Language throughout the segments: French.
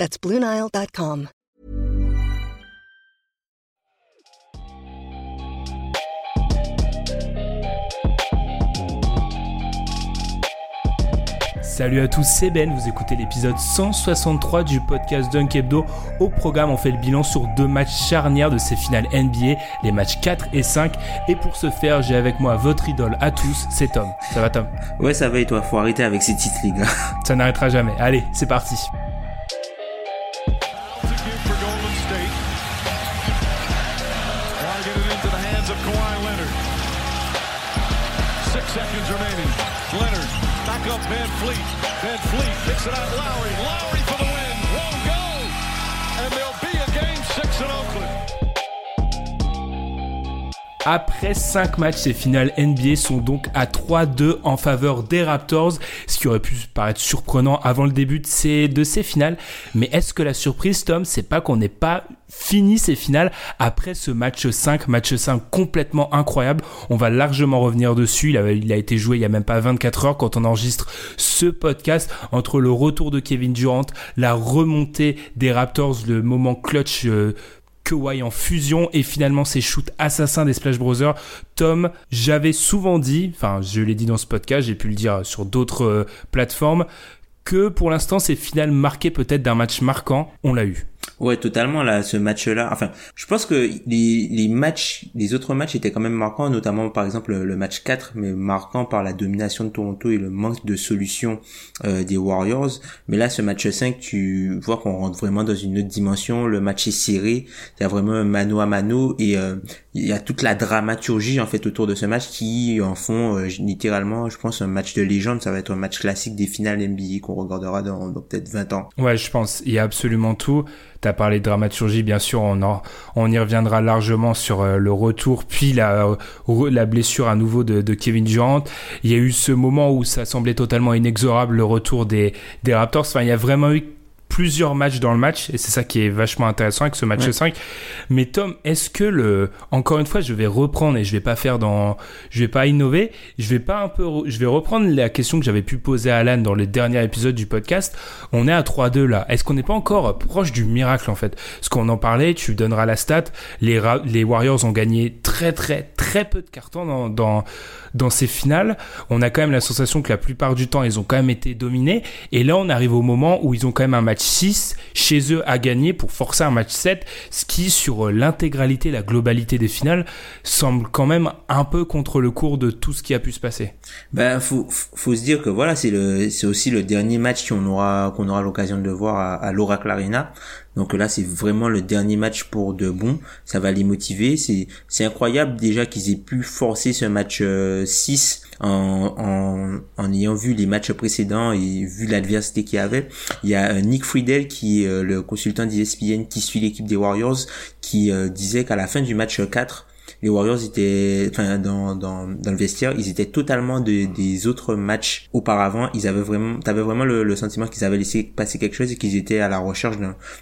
That's BlueNile.com. Salut à tous, c'est Ben, vous écoutez l'épisode 163 du podcast Dunk Hebdo. Au programme, on fait le bilan sur deux matchs charnières de ces finales NBA, les matchs 4 et 5. Et pour ce faire, j'ai avec moi votre idole à tous, c'est Tom. Ça va Tom? Ouais, ça va et toi? Faut arrêter avec ces titres, les gars. Ça n'arrêtera jamais. Allez, c'est parti. It out Lowry. Après 5 matchs, ces finales NBA sont donc à 3-2 en faveur des Raptors, ce qui aurait pu paraître surprenant avant le début de ces, de ces finales. Mais est-ce que la surprise, Tom, c'est pas qu'on n'ait pas fini ces finales après ce match 5, match 5 complètement incroyable? On va largement revenir dessus. Il a, été joué il y a même pas 24 heures quand on enregistre ce podcast entre le retour de Kevin Durant, la remontée des Raptors, le moment clutch euh, Kawhi en fusion et finalement ces shoots assassins des Splash Brothers. Tom, j'avais souvent dit, enfin je l'ai dit dans ce podcast, j'ai pu le dire sur d'autres euh, plateformes, que pour l'instant ces finales marquées peut-être d'un match marquant, on l'a eu. Ouais, totalement là, ce match-là. Enfin, je pense que les, les matchs, les autres matchs étaient quand même marquants, notamment par exemple le, match 4, mais marquant par la domination de Toronto et le manque de solution euh, des Warriors. Mais là, ce match 5, tu vois qu'on rentre vraiment dans une autre dimension. Le match est serré, il y a vraiment un mano à mano et euh, il y a toute la dramaturgie en fait autour de ce match qui en font euh, littéralement, je pense, un match de légende. Ça va être un match classique des finales NBA qu'on regardera dans, dans peut-être 20 ans. Ouais, je pense. Il y a absolument tout. T'as parlé de dramaturgie, bien sûr, on, en, on y reviendra largement sur euh, le retour, puis la, la blessure à nouveau de, de, Kevin Durant. Il y a eu ce moment où ça semblait totalement inexorable, le retour des, des Raptors. Enfin, il y a vraiment eu plusieurs matchs dans le match et c'est ça qui est vachement intéressant avec ce match 5. Mais Tom, est-ce que le encore une fois, je vais reprendre et je vais pas faire dans je vais pas innover, je vais pas un peu je vais reprendre la question que j'avais pu poser à Alan dans le dernier épisode du podcast. On est à 3-2 là. Est-ce qu'on n'est pas encore proche du miracle en fait? Ce qu'on en parlait, tu donneras la stat, les les Warriors ont gagné très très très peu de cartons dans, dans dans ces finales. On a quand même la sensation que la plupart du temps, ils ont quand même été dominés et là on arrive au moment où ils ont quand même un match 6 chez eux à gagner pour forcer un match 7, ce qui sur euh, l'intégralité, la globalité des finales semble quand même un peu contre le cours de tout ce qui a pu se passer. Ben faut se dire que voilà, c'est aussi le dernier match qu'on aura qu'on aura l'occasion de voir à, à l'Oracle Arena. Donc là, c'est vraiment le dernier match pour de bon. Ça va les motiver. C'est incroyable déjà qu'ils aient pu forcer ce match 6 euh, en, ayant vu les matchs précédents et vu l'adversité qu'il y avait. Il y a euh, Nick Friedel qui est euh, le consultant d'ESPN qui suit l'équipe des Warriors qui disait qu'à la fin du match 4, les Warriors étaient, enfin, dans, dans, dans le vestiaire, ils étaient totalement de, des autres matchs auparavant. Ils avaient vraiment, t'avais vraiment le, sentiment qu'ils avaient laissé passer quelque chose et qu'ils étaient à la recherche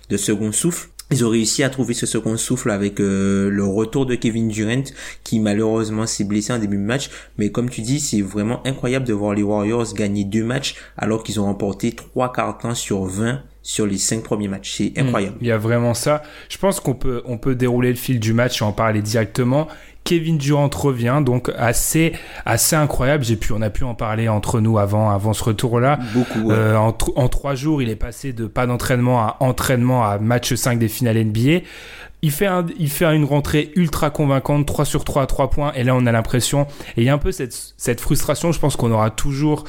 de second souffle. Ils ont réussi à trouver ce second souffle avec euh, le retour de Kevin Durant qui malheureusement s'est blessé en début de match. Mais comme tu dis, c'est vraiment incroyable de voir les Warriors gagner deux matchs alors qu'ils ont remporté trois cartons sur 20 sur les cinq premiers matchs. C'est hmm. incroyable. il y a vraiment ça. Je pense qu'on peut, on peut dérouler le fil du match et en parler directement. Kevin Durant revient, donc assez, assez incroyable. J'ai pu, on a pu en parler entre nous avant, avant ce retour-là. Beaucoup. Euh, en, en, trois jours, il est passé de pas d'entraînement à entraînement à match 5 des finales NBA. Il fait, un, il fait une rentrée ultra convaincante, 3 sur 3 à 3 points, et là on a l'impression, et il y a un peu cette, cette frustration, je pense qu'on aura toujours,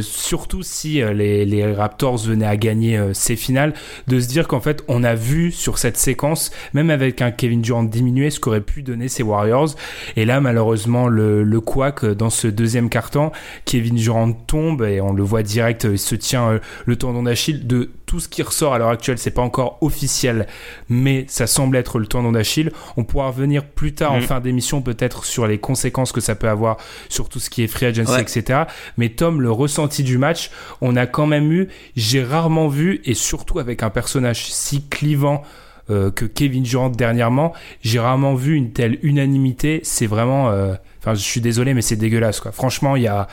surtout si euh, les, les, Raptors venaient à gagner euh, ces finales, de se dire qu'en fait on a vu sur cette séquence, même avec un Kevin Durant diminué, ce qu'aurait pu donner ces Warriors, et là malheureusement le, le couac dans ce deuxième carton, Kevin Durant tombe, et on le voit direct, il se tient le tendon d'Achille de tout ce qui ressort à l'heure actuelle, c'est pas encore officiel, mais ça semble être le tendon d'Achille. On pourra revenir plus tard en Mm. fin d'émission peut-être sur les conséquences que ça peut avoir sur tout ce qui est free agency, Ouais. etc. Mais Tom, le ressenti du match, on a quand même eu, j'ai rarement vu, et surtout avec un personnage si clivant euh, que Kevin Durant dernièrement, j'ai rarement vu une telle unanimité. C'est vraiment, euh, enfin, je suis désolé, mais c'est dégueulasse, quoi. Franchement, il y a,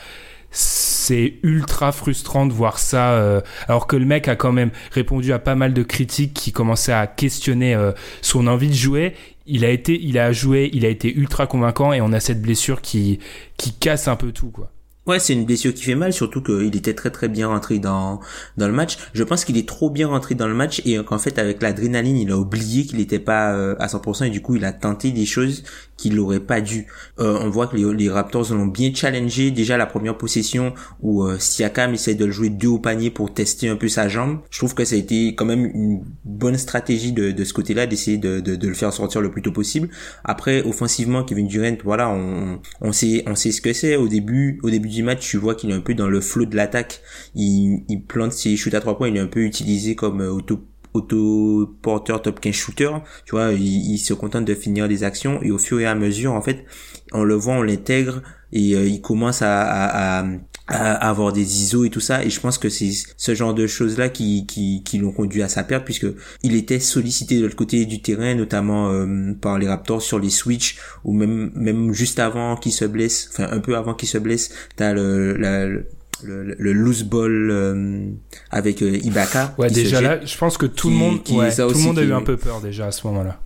c'est ultra frustrant de voir ça, euh, alors que le mec a quand même répondu à pas mal de critiques qui commençaient à questionner son envie de jouer. Il a été, il a joué, il a été ultra convaincant et on a cette blessure qui, qui casse un peu tout, quoi. Ouais, c'est une blessure qui fait mal, surtout qu'il était très très bien rentré dans dans le match. Je pense qu'il est trop bien rentré dans le match et qu'en fait avec l'adrénaline, il a oublié qu'il n'était pas euh, à 100% et du coup il a tenté des choses qu'il n'aurait pas dû. Euh, on voit que les, les Raptors l'ont bien challengé déjà la première possession où euh, Siakam essaie de le jouer deux au panier pour tester un peu sa jambe. Je trouve que ça a été quand même une bonne stratégie de, de ce côté-là d'essayer de, le faire sortir le plus tôt possible. Après offensivement, Kevin Durant, voilà, on, sait ce que c'est au début au début du match, tu vois qu'il est un peu dans le flot de l'attaque. Il, il plante ses shoots à trois points, il est un peu utilisé comme euh, auto auto porteur top 15 shooter tu vois il, il se contente de finir des actions et au fur et à mesure en fait on le voit on l'intègre et euh, il commence à, avoir des ISO et tout ça. Et je pense que c'est ce genre de choses là qui l'ont conduit à sa perte puisque il était sollicité de l'autre côté du terrain notamment euh, par les Raptors sur les switch ou même même juste avant qu'il se blesse enfin un peu avant qu'il se blesse t'as le, le le, le loose ball euh, avec euh, Ibaka. Ouais, déjà là, je pense que tout qui- le monde, qui- ouais, tout le monde a qui- eu un peu peur déjà à ce moment-là.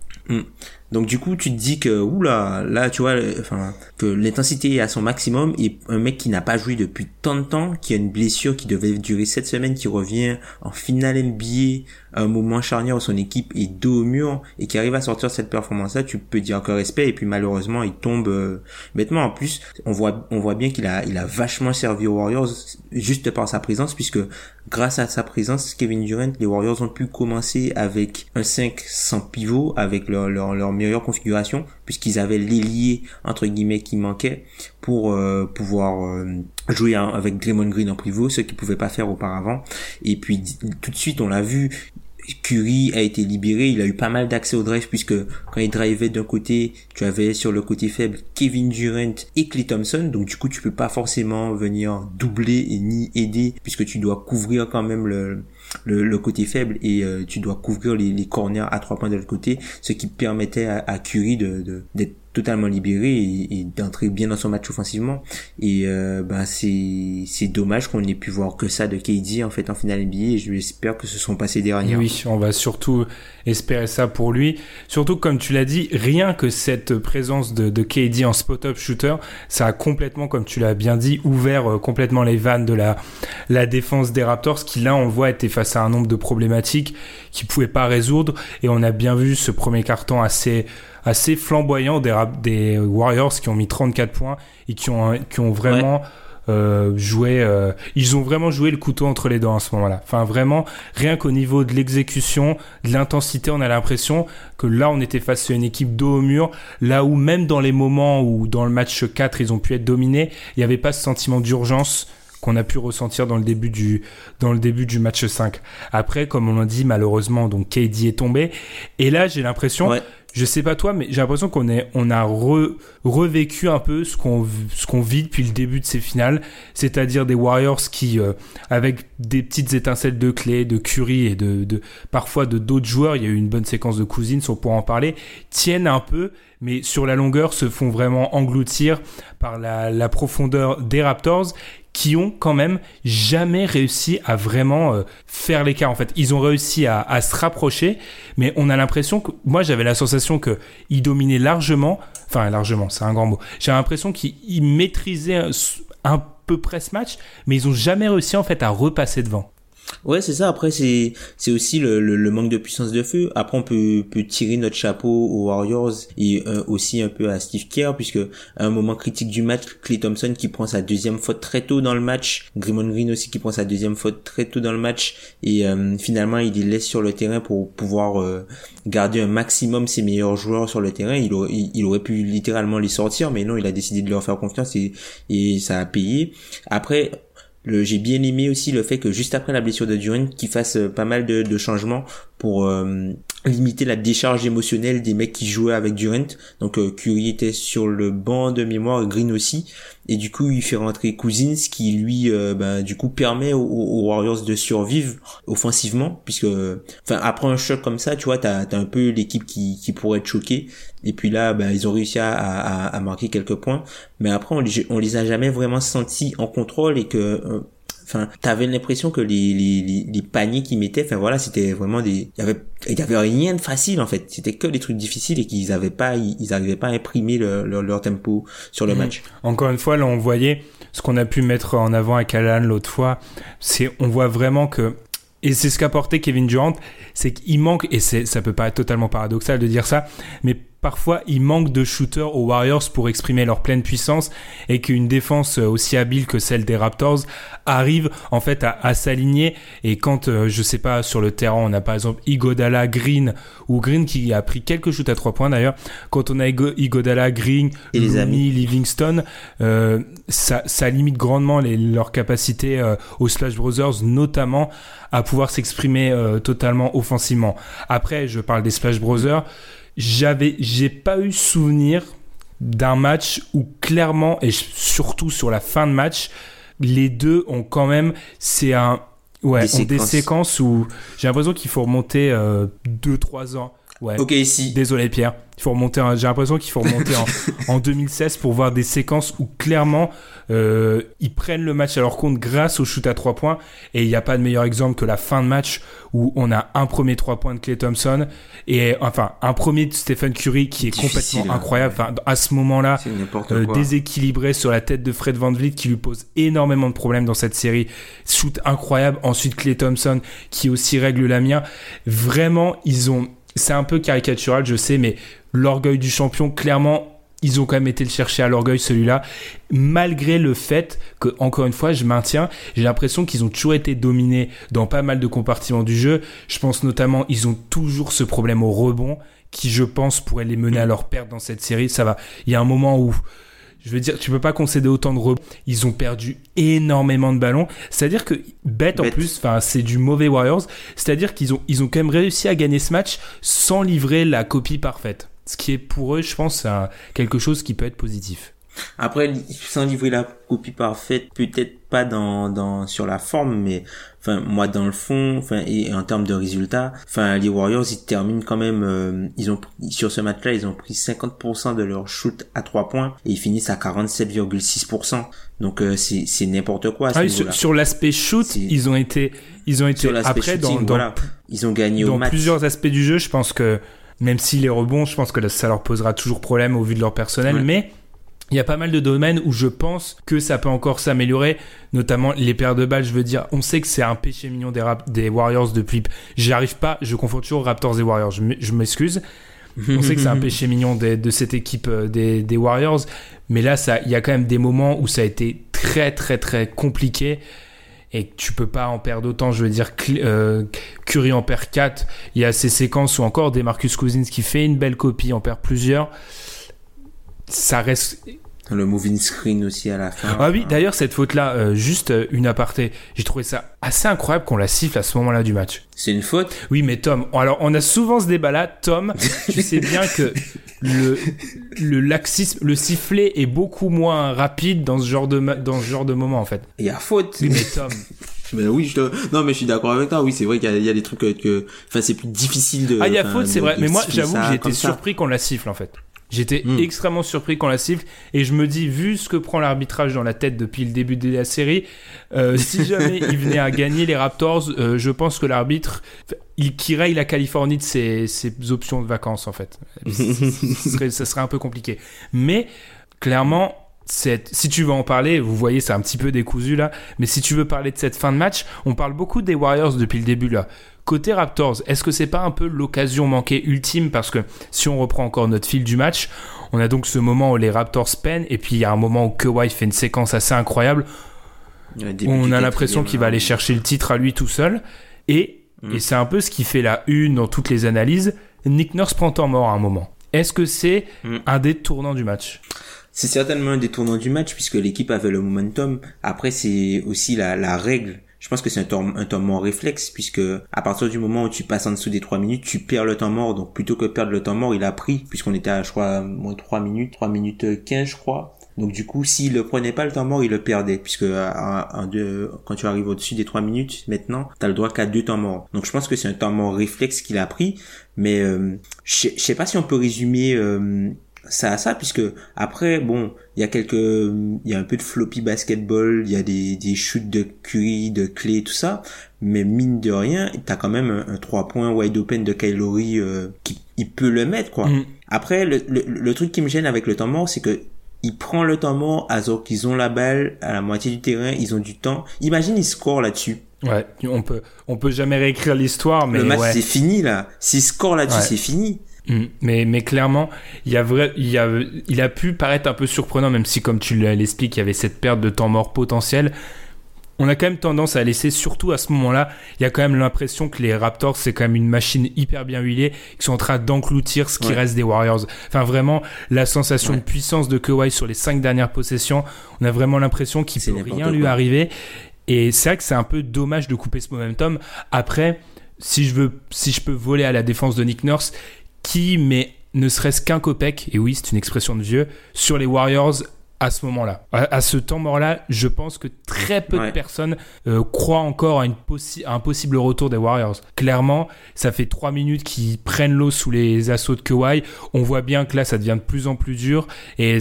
Donc du coup, tu te dis que oula, là, tu vois, enfin, que l'intensité est à son maximum et un mec qui n'a pas joué depuis tant de temps, qui a une blessure qui devait durer cette semaine, qui revient en finale NBA un moment charnière où son équipe est dos au mur et qui arrive à sortir cette performance-là, tu peux dire que respect et puis malheureusement il tombe euh, bêtement. En plus, on voit, on voit bien qu'il a, il a vachement servi aux Warriors juste par sa présence puisque grâce à sa présence, Kevin Durant, les Warriors ont pu commencer avec un 5 sans pivot, avec leur, leur, leur meilleure configuration, puisqu'ils avaient l'ailier, entre guillemets, qui manquait pour euh, pouvoir euh, jouer avec Draymond Green en pivot, ce qu'ils pouvaient pas faire auparavant. Et puis, tout de suite, on l'a vu, Curry a été libéré, il a eu pas mal d'accès au drive puisque quand il drivait d'un côté, tu avais sur le côté faible Kevin Durant et Clay Thompson, donc du coup tu peux pas forcément venir doubler et ni aider puisque tu dois couvrir quand même le, le, côté faible et euh, tu dois couvrir les, les corners à trois points de l'autre côté, ce qui permettait à, à Curry d'être totalement libéré et, et d'entrer bien dans son match offensivement et euh, bah c'est c'est dommage qu'on n'ait pu voir que ça de KD en fait en finale NBA et j'espère que ce sont passés Et derniers oui, on va surtout espérer ça pour lui. Surtout, comme tu l'as dit, rien que cette présence de, de KD en spot-up shooter, ça a complètement, comme tu l'as bien dit, ouvert euh, complètement les vannes de la, la défense des Raptors, qui là, on voit, était face à un nombre de problématiques qu'ils pouvaient pas résoudre. Et on a bien vu ce premier carton assez, assez flamboyant des, des Warriors qui ont mis 34 points et qui ont, qui ont vraiment euh, joué, euh, ils ont vraiment joué le couteau entre les dents à ce moment-là. Enfin, vraiment, rien qu'au niveau de l'exécution, de l'intensité, on a l'impression que là, on était face à une équipe dos au mur, là où même dans les moments où dans le match 4, ils ont pu être dominés, il n'y avait pas ce sentiment d'urgence qu'on a pu ressentir dans le début du dans le début du match 5. Après comme on l'a dit malheureusement donc KD est tombé et là j'ai l'impression Ouais. Je sais pas toi, mais j'ai l'impression qu'on est, on a re- revécu un peu ce qu'on, vit depuis le début de ces finales, c'est-à-dire des Warriors qui, euh, avec des petites étincelles de clé, de Curry et de, de parfois de d'autres joueurs, il y a eu une bonne séquence de Cousins, on pourra en parler, tiennent un peu, mais sur la longueur se font vraiment engloutir par la, la profondeur des Raptors qui ont quand même jamais réussi à vraiment euh, faire l'écart. En fait, ils ont réussi à, à se rapprocher, mais on a l'impression que moi j'avais la sensation que ils dominaient largement, enfin largement, c'est un grand mot. J'ai l'impression qu'ils ils maîtrisaient un peu près ce match, mais ils ont jamais réussi en fait à repasser devant. Ouais, c'est ça. Après, c'est c'est aussi le, le, manque de puissance de feu. Après, on peut peut tirer notre chapeau aux Warriors et euh, aussi un peu à Steve Kerr, puisque à un moment critique du match, Clay Thompson qui prend sa deuxième faute très tôt dans le match, Draymond Green aussi qui prend sa deuxième faute très tôt dans le match, et euh, finalement il les laisse sur le terrain pour pouvoir euh, garder un maximum ses meilleurs joueurs sur le terrain. Il aurait, il aurait pu littéralement les sortir, mais non, il a décidé de leur faire confiance et, et ça a payé. Après, j'ai bien aimé aussi le fait que juste après la blessure de Durant, qu'il fasse euh, pas mal de, de changements pour euh, limiter la décharge émotionnelle des mecs qui jouaient avec Durant. Donc euh, Curry était sur le banc de mémoire, Green aussi, et du coup il fait rentrer Cousins qui lui, bah, du coup permet aux, Warriors de survivre offensivement, puisque, enfin après un choc comme ça, tu vois, t'as as un peu l'équipe qui, qui pourrait être choquée. Et puis là, bah, ils ont réussi à, à, marquer quelques points, mais après on on les a jamais vraiment sentis en contrôle et que enfin t'avais l'impression que les, les, les, paniers qu'ils mettaient enfin voilà c'était vraiment des il y avait il y avait rien de facile en fait. C'était que des trucs difficiles et qu'ils avaient pas ils, arrivaient pas à imprimer leur, leur, tempo sur le mmh. match. Encore une fois là on voyait ce qu'on a pu mettre en avant avec Alan l'autre fois. C'est on voit vraiment que et c'est ce qu'a porté Kevin Durant, c'est qu'il manque, et ça peut pas être totalement paradoxal de dire ça, mais parfois il manque de shooters aux Warriors pour exprimer leur pleine puissance et qu'une défense aussi habile que celle des Raptors arrive en fait à, s'aligner. Et quand euh, je sais pas sur le terrain on a par exemple Igodala Green ou Green qui a pris quelques shoots à trois points d'ailleurs quand on a Igodala Green et Lumi, Livingston euh, ça, ça, limite grandement les, leur capacité euh, aux Splash Brothers notamment à pouvoir s'exprimer totalement offensivement. Après je parle des Splash Brothers j'avais, j'ai pas eu souvenir d'un match où clairement, et surtout sur la fin de match, les deux ont quand même, c'est un, ouais, des, séquences. des séquences où j'ai l'impression qu'il faut remonter 2-3 euh, ans. Ouais. Ok, ici. Désolé Pierre. Il faut remonter. J'ai l'impression qu'il faut remonter en, en, 2016 pour voir des séquences où clairement euh, ils prennent le match à leur compte grâce au shoot à 3 points. Et il n'y a pas de meilleur exemple que la fin de match où on a un premier 3 points de Clay Thompson et enfin un premier de Stephen Curry qui est complètement hein. incroyable. Enfin, à ce moment-là, euh, déséquilibré sur la tête de Fred Van Vliet qui lui pose énormément de problèmes dans cette série. Shoot incroyable. Ensuite Clay Thompson qui aussi règle la mienne. Vraiment, ils ont c'est un peu caricatural, je sais, mais l'orgueil du champion, clairement, ils ont quand même été le chercher à l'orgueil celui-là, malgré le fait que, encore une fois, je maintiens, j'ai l'impression qu'ils ont toujours été dominés dans pas mal de compartiments du jeu. Je pense notamment, ils ont toujours ce problème au rebond qui, je pense, pourrait les mener à leur perte dans cette série. Ça va. Il y a un moment où je veux dire, tu peux pas concéder autant de rebonds. Ils ont perdu énormément de ballons. C'est-à-dire que bête, en plus, enfin, c'est du mauvais Warriors. C'est-à-dire qu'ils ont, ils ont quand même réussi à gagner ce match sans livrer la copie parfaite. Ce qui est pour eux, je pense, quelque chose qui peut être positif. Après, sans livrer la copie parfaite, peut-être pas dans, dans, sur la forme, mais, enfin, moi, dans le fond, enfin, et, en termes de résultats, enfin, les Warriors, ils terminent quand même, euh, ils ont, sur ce match-là, ils ont pris 50% de leur shoot à 3 points, et ils finissent à 47,6%. Donc, euh, c'est, c'est n'importe quoi. Ah sur, l'aspect shoot, ils ont été, ils ont été, après, dans, ils ont gagné dans au match. plusieurs aspects du jeu, je pense que, même si les rebonds, je pense que ça leur posera toujours problème au vu de leur personnel, mais il y a pas mal de domaines où je pense que ça peut encore s'améliorer, notamment les paires de balles. Je veux dire, on sait que c'est un péché mignon des, des Warriors depuis. J'y arrive pas, je confonds toujours Raptors et Warriors. Je m'excuse. On sait que c'est un péché mignon de, cette équipe euh, des, des, Warriors, mais là, il y a quand même des moments où ça a été très très très compliqué et tu peux pas en perdre autant. Je veux dire, euh, Curry en perd 4. Il y a ces séquences où encore des Marcus Cousins qui fait une belle copie, en perd plusieurs ça reste le moving screen aussi à la fin. Ah oui, d'ailleurs cette faute là, euh, juste euh, une aparté, j'ai trouvé ça assez incroyable qu'on la siffle à ce moment-là du match. C'est une faute? Oui, mais Tom, alors on a souvent ce débat là, Tom, tu sais bien que le le laxisme, le sifflet est beaucoup moins rapide dans ce genre de dans ce genre de moment en fait. Il y a faute. Oui, mais Tom. Mais oui, je non mais je suis d'accord avec toi. Oui, c'est vrai qu'il y, a des trucs que, enfin, c'est plus difficile de. Ah, il y a faute, c'est vrai. Mais moi, j'avoue, que j'ai été surpris qu'on la siffle en fait. J'étais hmm. extrêmement surpris quand la siffle et je me dis, vu ce que prend l'arbitrage dans la tête depuis le début de la série, euh, si jamais il venait à gagner les Raptors, euh, je pense que l'arbitre, il kirait la Californie de ses, ses, options de vacances en fait. ça, serait, ça serait un peu compliqué. Mais clairement, si tu veux en parler, vous voyez, c'est un petit peu décousu là, mais si tu veux parler de cette fin de match, on parle beaucoup des Warriors depuis le début là. Côté Raptors, est-ce que c'est pas un peu l'occasion manquée ultime parce que si on reprend encore notre fil du match, on a donc ce moment où les Raptors peinent et puis il y a un moment où Kawhi fait une séquence assez incroyable. on a l'impression qu'il va aller chercher le titre à lui tout seul et, mm. et c'est un peu ce qui fait la une dans toutes les analyses. Nick Nurse prend temps mort à un moment. Est-ce que c'est mm. un des tournants du match? C'est certainement un des tournants du match puisque l'équipe avait le momentum. Après, c'est aussi la, la règle. Je pense que c'est un temps, un temps mort réflexe puisque à partir du moment où tu passes en dessous des 3 minutes, tu perds le temps mort. Donc plutôt que perdre le temps mort, il a pris puisqu'on était à, je crois, moins 3 minutes, 3 minutes 15, je crois. Donc du coup, s'il le prenait pas le temps mort, il le perdait, puisque à, deux, quand tu arrives au-dessus des trois minutes, maintenant, tu as le droit qu'à deux temps morts. Donc je pense que c'est un temps mort réflexe qu'il a pris, mais euh, je sais pas si on peut résumer euh, ça à ça, puisque après, bon, il y a quelques, il y a un peu de floppy basketball, il y a des, des shoots de Curry, de clé, tout ça, mais mine de rien, t'as quand même un, 3 points wide open de Kylori euh, qui il peut le mettre quoi. Mm. Après, le, le, le, truc qui me gêne avec le temps mort, c'est que il prend le temps mort, alors qu'ils ont la balle à la moitié du terrain, ils ont du temps. Imagine, ils scorent là-dessus. Ouais, on peut, on peut jamais réécrire l'histoire, mais le match c'est fini là. S'ils scorent là-dessus, c'est fini. Mm. Mais, mais clairement, il y a vrai, il y a, il a pu paraître un peu surprenant, même si, comme tu l'expliques, il y avait cette perte de temps mort potentiel on a quand même tendance à laisser, surtout à ce moment-là, il y a quand même l'impression que les Raptors, c'est quand même une machine hyper bien huilée, qui sont en train d'encloutir ce qui reste des Warriors. Enfin, vraiment, la sensation de puissance de Kawhi sur les cinq dernières possessions, on a vraiment l'impression qu'il peut rien lui arriver. Et c'est vrai que c'est un peu dommage de couper ce momentum. Après, si je veux, si je peux voler à la défense de Nick Nurse, qui met ne serait-ce qu'un copec, et oui, c'est une expression de vieux, sur les Warriors à ce moment-là. À, ce temps mort-là, je pense que très peu de personnes euh, croient encore à, une un possible retour des Warriors. Clairement, ça fait trois minutes qu'ils prennent l'eau sous les assauts de Kawhi. On voit bien que là, ça devient de plus en plus dur. Et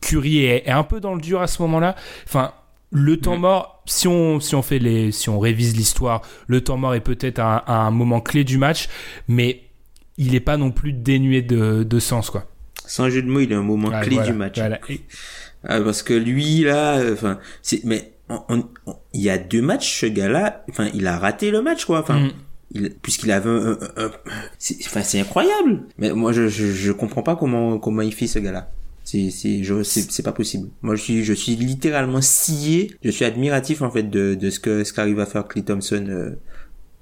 Curry est, un peu dans le dur à ce moment-là. Enfin, le temps mort, si on, si on fait les, si on révise l'histoire, le temps mort est peut-être un, un, moment clé du match, mais il n'est pas non plus dénué de, de sens, quoi sans jeu de mots, il est un moment clé du match. Ah, parce que lui là, enfin, c'est mais il y a deux matchs, ce gars-là, enfin, il a raté le match quoi. Enfin, mm. puisqu'il avait un, c'est, enfin, c'est incroyable. Mais moi, je, je, comprends pas comment comment il fait ce gars-là. C'est c'est je c'est pas possible. Moi je suis je suis littéralement scié. Je suis admiratif en fait de de ce que ce qu'arrive à faire Clay Thompson euh,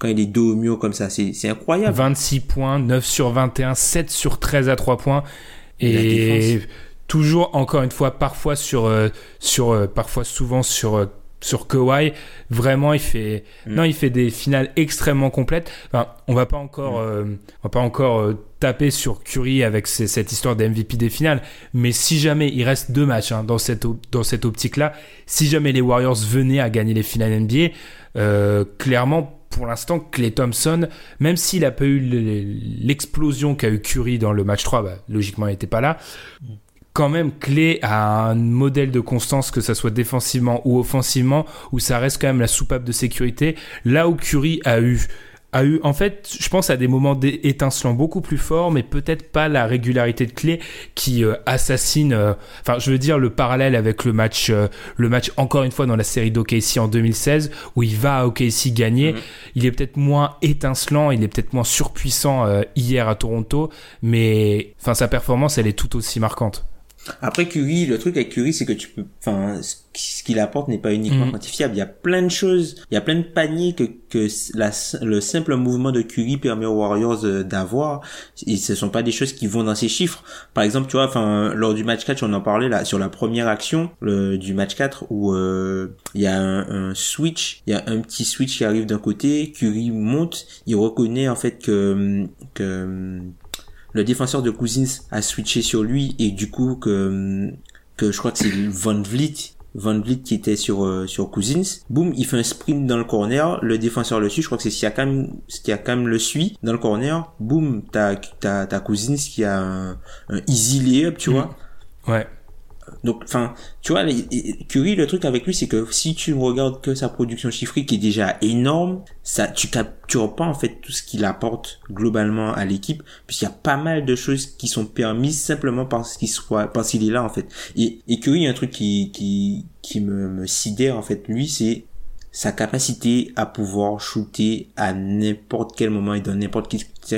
quand il est dos au mur comme ça, c'est incroyable. 26 points, 9 sur 21, 7 sur 13 à 3 points. Et toujours, encore une fois, parfois sur, euh, sur euh, parfois souvent sur euh, sur Kawhi, vraiment il fait mm. non il fait des finales extrêmement complètes. Enfin, on va pas encore mm. on va pas encore taper sur Curry avec cette histoire d'MVP des finales, mais si jamais il reste deux matchs hein, dans cette dans cette optique là, si jamais les Warriors venaient à gagner les finales NBA, clairement pour l'instant, Clay Thompson, même s'il a pas eu l'explosion qu'a eu Curry dans le match 3, bah, logiquement il n'était pas là, quand même Clay a un modèle de constance, que ça soit défensivement ou offensivement, où ça reste quand même la soupape de sécurité, là où Curry a eu a eu, en fait, je pense à des moments étincelants beaucoup plus forts, mais peut-être pas la régularité de clé qui euh, assassine. Euh, enfin, je veux dire le parallèle avec le match, euh, le match encore une fois dans la série d'OKC en 2016 où il va à OKC gagner. Mhm. Il est peut-être moins étincelant, il est peut-être moins surpuissant hier à Toronto, mais enfin sa performance elle est tout aussi marquante. Après Curry, le truc avec Curry, c'est que tu peux, enfin, ce qu'il apporte n'est pas uniquement mm. quantifiable. Il y a plein de choses, il y a plein de paniers que, que la, le simple mouvement de Curry permet aux Warriors euh, d'avoir. Et ce sont pas des choses qui vont dans ces chiffres. Par exemple, tu vois, enfin, lors du match 4, on en parlait là, sur la première action le, du match 4 où euh, il y a un, un switch, il y a un petit switch qui arrive d'un côté, Curry monte, il reconnaît en fait que que le défenseur de Cousins a switché sur lui et du coup que que je crois que c'est Van Vliet Van Vliet qui était sur euh, sur Cousins. Boum, il fait un sprint dans le corner, le défenseur le suit, je crois que c'est Siakam, Siakam le suit dans le corner. Boum, t'as t'as t'as Cousins qui a un, un easy layup, tu mm. vois. Ouais. Donc, enfin, tu vois, Curry, le truc avec lui, c'est que si tu regardes que sa production chiffrée, qui est déjà énorme, ça, tu captures pas, en fait, tout ce qu'il apporte globalement à l'équipe, puisqu'il y a pas mal de choses qui sont permises simplement parce qu'il soit, parce qu'il est là, en fait. Et, et a un truc qui, qui, qui me, me sidère, en fait, lui, c'est sa capacité à pouvoir shooter à n'importe quel moment et dans n'importe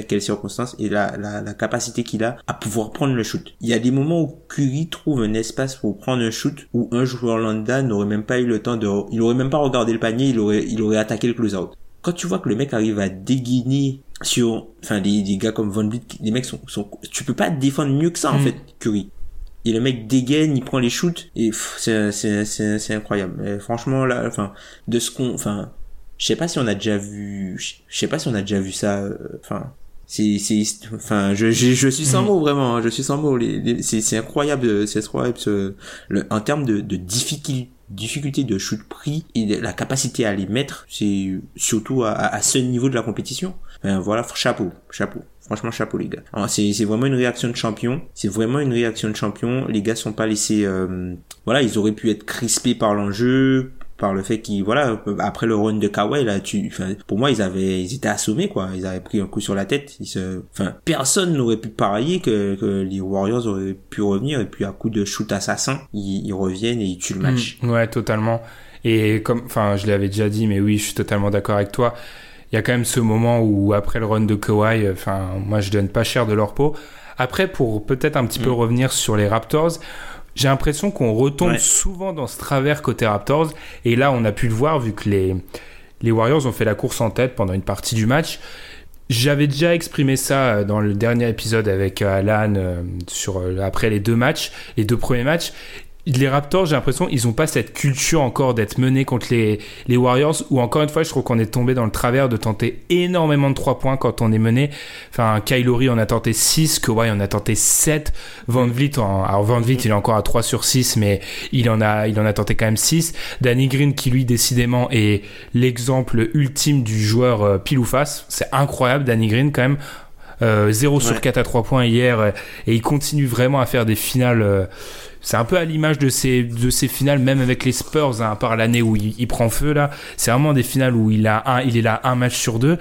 quelle circonstance et la, la, la capacité qu'il a à pouvoir prendre le shoot. Il y a des moments où Curry trouve un espace pour prendre un shoot où un joueur lambda n'aurait même pas eu le temps de, il aurait même pas regardé le panier, il aurait, il aurait attaqué le close-out. Quand tu vois que le mec arrive à déguiner sur, enfin, des, des gars comme Von Vliet, les mecs sont, sont, tu peux pas défendre mieux que ça, en mm. fait, Curry. Et le mec dégaine, il prend les shoots et c'est c'est c'est c'est incroyable. franchement là, enfin de ce qu'on, enfin je sais pas si on a déjà vu, je sais pas si on a déjà vu ça, euh, enfin c'est c'est enfin je, je, je suis sans mm. mots vraiment hein, je suis sans mots c'est c'est incroyable c'est incroyable ce, le, en termes de, de difficulté difficulté de shoot pris et la capacité à les mettre c'est surtout à, à, ce niveau de la compétition voilà chapeau chapeau. Franchement chapeau les gars. C'est c'est vraiment une réaction de champion. C'est vraiment une réaction de champion. Les gars sont pas laissés euh, voilà ils auraient pu être crispés par l'enjeu par le fait qu'ils voilà après le run de Kawhi là tu pour moi ils avaient ils étaient assommés quoi. Ils avaient pris un coup sur la tête. Ils se enfin personne n'aurait pu parier que, que les Warriors auraient pu revenir et puis à coup de shoot assassin ils, ils reviennent et ils tuent le match. Mm, ouais totalement. Et comme enfin je l'avais déjà dit mais oui je suis totalement d'accord avec toi il y a quand même ce moment où après le run de Kawhi enfin moi je donne pas cher de leur peau après pour peut-être un petit peu mm. revenir sur les Raptors j'ai l'impression qu'on retombe souvent dans ce travers côté Raptors. Et là, on a pu le voir vu que les, les Warriors ont fait la course en tête pendant une partie du match. J'avais déjà exprimé ça euh, dans le dernier épisode avec euh, Alan euh, sur, après les deux matchs, les deux premiers matchs les Raptors, j'ai l'impression, ils ont pas cette culture encore d'être menés contre les, les Warriors, ou encore une fois, je trouve qu'on est tombé dans le travers de tenter énormément de 3 points quand on est mené. Enfin, Kylori en a tenté 6, Kawhi en a tenté 7, Van Vliet, en, alors Van Vliet, il est encore à 3 sur 6, mais il en a, il en a tenté quand même 6. Danny Green, qui lui, décidément, est l'exemple ultime du joueur euh, pile ou face. C'est incroyable, Danny Green, quand même. Euh, 0 sur 4 à 3 points hier, euh, et il continue vraiment à faire des finales, euh, c'est un peu à l'image de ces, de finales, même avec les Spurs, hein, à part l'année où il, prend feu là. C'est vraiment des finales où il, a un, il est là un match sur deux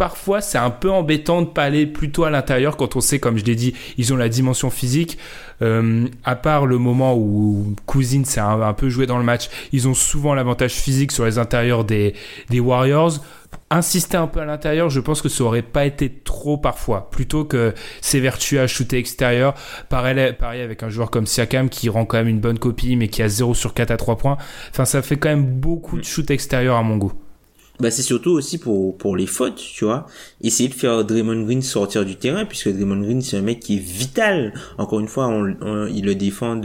parfois c'est un peu embêtant de pas aller plutôt à l'intérieur quand on sait, comme je l'ai dit, ils ont la dimension physique. Euh, à part le moment où Cousine s'est un, peu joué dans le match, ils ont souvent l'avantage physique sur les intérieurs des, des Warriors insister un peu à l'intérieur, je pense que ça aurait pas été trop parfois. Plutôt que s'évertuer à shooter extérieur. Pareil, pareil avec un joueur comme Siakam qui rend quand même une bonne copie mais qui a 0 sur 4 à 3 points. Enfin, ça fait quand même beaucoup de shoot extérieur à mon goût bah c'est surtout aussi pour pour les fautes, tu vois. Essayer de faire Draymond Green sortir du terrain puisque Draymond Green c'est un mec qui est vital. Encore une fois, on, il le défend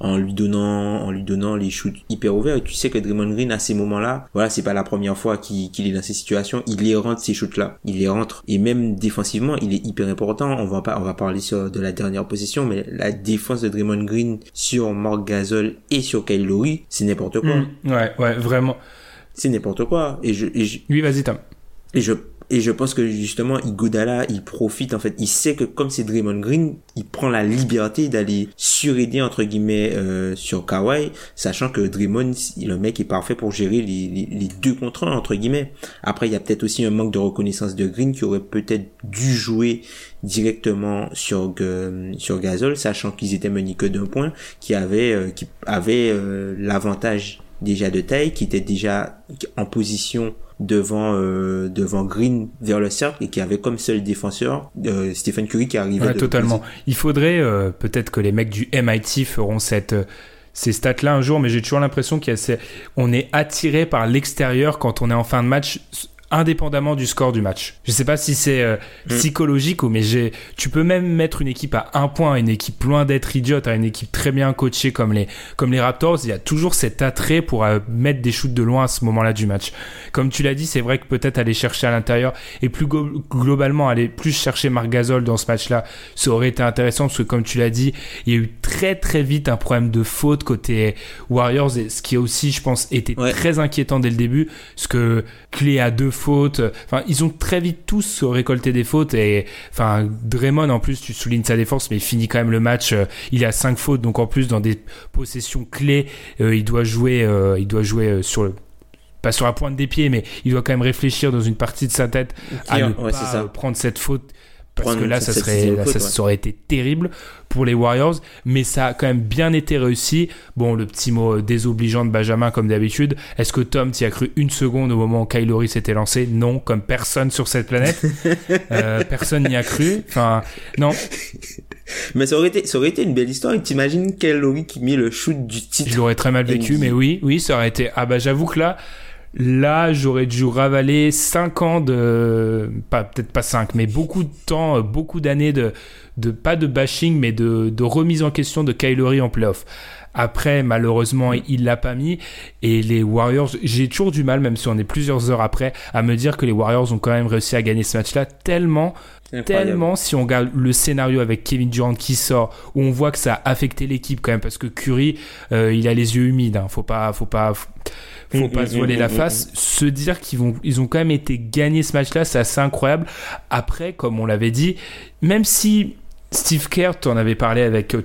en lui donnant en lui donnant les shoots hyper ouverts et tu sais que Draymond Green à ces moments-là, voilà, c'est pas la première fois qu'il qu'il est dans ces situations, il les rentre ces shoots là, il les rentre et même défensivement, il est hyper important. On va pas on va parler sur de la dernière position mais la défense de Draymond Green sur Mark Gasol et sur Kyle c'est n'importe quoi. Mmh. ouais, ouais, vraiment c'est n'importe quoi. Et je, et je, oui, vas-y, Tom. Et je, et je pense que justement, Igodala, il profite, en fait, il sait que comme c'est Draymond Green, il prend la liberté d'aller suraider, entre guillemets, euh, sur Kawhi, sachant que Draymond, le mec est parfait pour gérer les, les, les deux contre un, entre guillemets. Après, il y a peut-être aussi un manque de reconnaissance de Green qui aurait peut-être dû jouer directement sur euh, sur Gasol, sachant qu'ils étaient menés que d'un point, qui avait, euh, qui avait euh, l'avantage déjà de taille, qui était déjà en position devant euh, devant Green vers le cercle et qui avait comme seul défenseur euh, Stephen Curry qui arrivait ouais, totalement. Il faudrait euh, peut-être que les mecs du MIT feront cette ces stats-là un jour, mais j'ai toujours l'impression qu'on est attiré par l'extérieur quand on est en fin de match indépendamment du score du match. Je sais pas si c'est euh, mm. psychologique ou mais j'ai tu peux même mettre une équipe à un point, une équipe loin d'être idiote, à une équipe très bien coachée comme les comme les Raptors, il y a toujours cet attrait pour euh, mettre des shoots de loin à ce moment-là du match. Comme tu l'as dit, c'est vrai que peut-être aller chercher à l'intérieur et plus globalement aller plus chercher Marc Gasol dans ce match-là, ça aurait été intéressant parce que comme tu l'as dit, il y a eu très très vite un problème de faute côté Warriors et ce qui aussi je pense été très inquiétant dès le début, ce que Clé a deux fautes. Enfin, ils ont très vite tous récolté des fautes et enfin Draymond en plus tu soulignes sa défense mais il finit quand même le match. Euh, il a cinq fautes donc en plus dans des possessions clés euh, il doit jouer euh, il doit jouer sur le pas sur la pointe des pieds mais il doit quand même réfléchir dans une partie de sa tête à ne pas prendre cette faute parce que là, ça serait, ça, aurait été terrible pour les Warriors, mais ça a quand même bien été réussi. Bon, le petit mot euh, désobligeant de Benjamin, comme d'habitude. Est-ce que Tom t'y a cru une seconde au moment où Kylori s'était lancé? Non, comme personne sur cette planète. euh, personne n'y a cru. Enfin, non. Mais ça aurait été, ça aurait été une belle histoire. Et t'imagines Kylori qui met le shoot du titre. Je l'aurais très mal vécu, mais oui, oui, ça aurait été. Ah bah j'avoue que là, Là, j'aurais dû ravaler 5 ans de. Pas, peut-être pas 5, mais beaucoup de temps, euh, beaucoup d'années de, de. Pas de bashing, mais de, remise en question de Kylori en playoff. Après, malheureusement, il l'a pas mis. Et les Warriors, j'ai toujours du mal, même si on est plusieurs heures après, à me dire que les Warriors ont quand même réussi à gagner ce match-là tellement tellement si on regarde le scénario avec Kevin Durant qui sort où on voit que ça a affecté l'équipe quand même parce que Curry euh, il a les yeux humides hein. faut pas faut pas faut, pas se voiler la face. se dire qu'ils vont ils ont quand même été gagnés ce match là c'est assez incroyable. Après comme on l'avait dit même si Steve Kerr en avait parlé avec euh,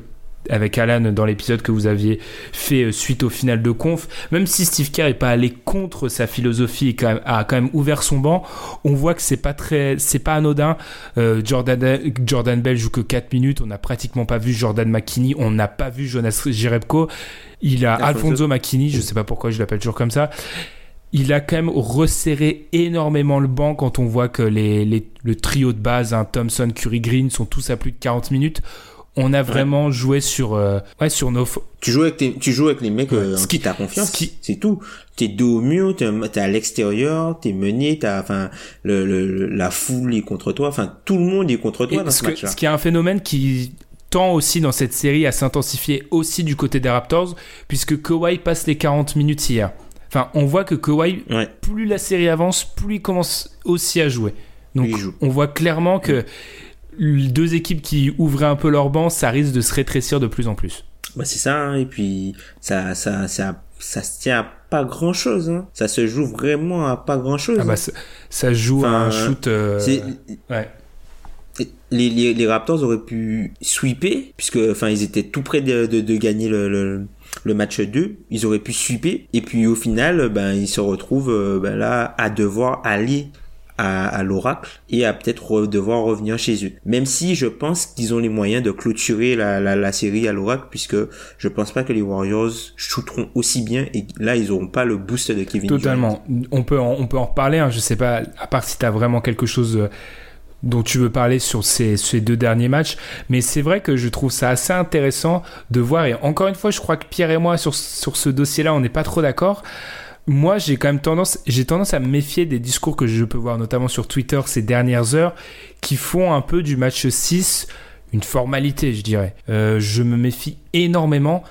avec Alan dans l'épisode que vous aviez fait euh, suite au final de conf, même si Steve Kerr est pas allé contre sa philosophie et quand même, a quand même ouvert son banc, on voit que c'est pas très, c'est pas anodin. Euh, Jordan, Jordan Bell joue que 4 minutes, on n'a pratiquement pas vu Jordan McKinney, on n'a pas vu Jonas Jerebko, il a Alfonso. McKinney, je sais pas pourquoi je l'appelle toujours comme ça. Il a quand même resserré énormément le banc quand on voit que les, les le trio de base, hein, Thompson, Curry, Green, sont tous à plus de 40 minutes on a vraiment joué sur euh, ouais sur nos tu joues avec tes, tu joues avec les mecs euh, en qui t'as confiance qui... c'est tout. T'es dos au mur t'es à l'extérieur t'es mené t'as enfin le, le, la foule est contre toi enfin tout le monde est contre toi dans ce, match-là. ce qui est un phénomène qui tend aussi dans cette série à s'intensifier aussi du côté des Raptors puisque Kawhi passe les 40 minutes hier. Enfin on voit que Kawhi plus la série avance plus il commence aussi à jouer. Donc on voit clairement que deux équipes qui ouvraient un peu leur banc, ça risque de se rétrécir de plus en plus. Bah c'est ça, hein, et puis ça, ça, ça, ça se tient à pas grand chose. Hein. Ça se joue vraiment à pas grand chose. Ah bah hein. ça, joue à un shoot. Euh, ouais. Les, les, les, Raptors auraient pu sweeper, puisque enfin ils étaient tout près de, de, de gagner le, le, le, match 2. Ils auraient pu sweeper, et puis au final, ben ils se retrouvent euh, ben, là à devoir aller à, l'oracle et à peut-être devoir revenir chez eux. Même si je pense qu'ils ont les moyens de clôturer la, la, la série à l'oracle puisque je pense pas que les Warriors shooteront aussi bien et là ils auront pas le boost de Kevin Totalement. On peut en, on peut en reparler. Hein. Je sais pas à part si tu as vraiment quelque chose euh, dont tu veux parler sur ces, ces deux derniers matchs. Mais c'est vrai que je trouve ça assez intéressant de voir. Et encore une fois, je crois que Pierre et moi, sur, sur ce dossier-là, on n'est pas trop d'accord moi, j'ai quand même tendance, j'ai tendance à me méfier des discours que je peux voir, notamment sur Twitter ces dernières heures, qui font un peu du match 6 une formalité, je dirais. Euh, je me méfie énormément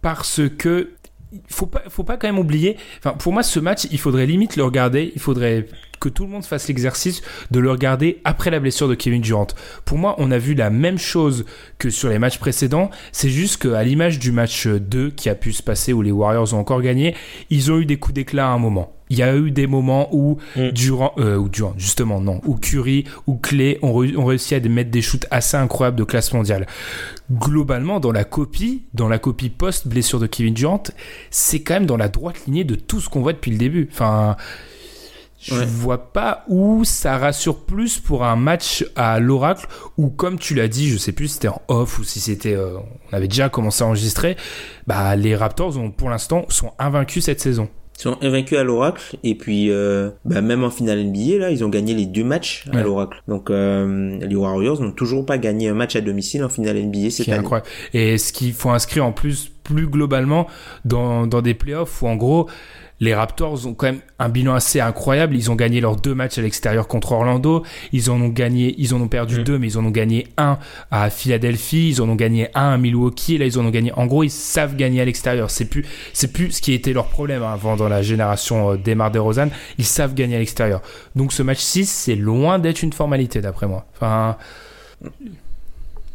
parce que faut pas, faut pas quand même oublier. Enfin, pour moi, ce match, il faudrait limite le regarder. Il faudrait que tout le monde fasse l'exercice de le regarder après la blessure de Kevin Durant. Pour moi, on a vu la même chose que sur les matchs précédents. C'est juste qu'à l'image du match 2 qui a pu se passer où les Warriors ont encore gagné, ils ont eu des coups d'éclat à un moment. Il y a eu des moments où mm. Durant, euh, Durant, justement non, où Curry ou Clay ont, ont, réussi à mettre des shoots assez incroyables de classe mondiale. Globalement, dans la copie, dans la copie post blessure de Kevin Durant, c'est quand même dans la droite lignée de tout ce qu'on voit depuis le début. Enfin, je vois pas où ça rassure plus pour un match à l'Oracle où, comme tu l'as dit, je sais plus si c'était en off ou si c'était, euh, on avait déjà commencé à enregistrer. Bah, les Raptors ont pour l'instant sont invaincus cette saison. Ils sont invaincus à l'Oracle et puis euh, bah, même en finale NBA là, ils ont gagné les deux matchs à l'Oracle. Donc euh, les Warriors n'ont toujours pas gagné un match à domicile en finale NBA cette année. Incroyable. Et ce qu'il faut inscrire en plus plus globalement dans dans des playoffs où en gros les Raptors ont quand même un bilan assez incroyable. Ils ont gagné leurs deux matchs à l'extérieur contre Orlando. Ils en ont gagné, ils en ont perdu mm. deux, mais ils en ont gagné un à Philadelphie. Ils en ont gagné un à Milwaukee. Et là, ils en ont gagné. En gros, ils savent gagner à l'extérieur. C'est plus, c'est plus ce qui était leur problème hein, avant dans la génération euh, Demar DeRozan. Ils savent gagner à l'extérieur. Donc, ce match 6, c'est loin d'être une formalité, d'après moi. Enfin,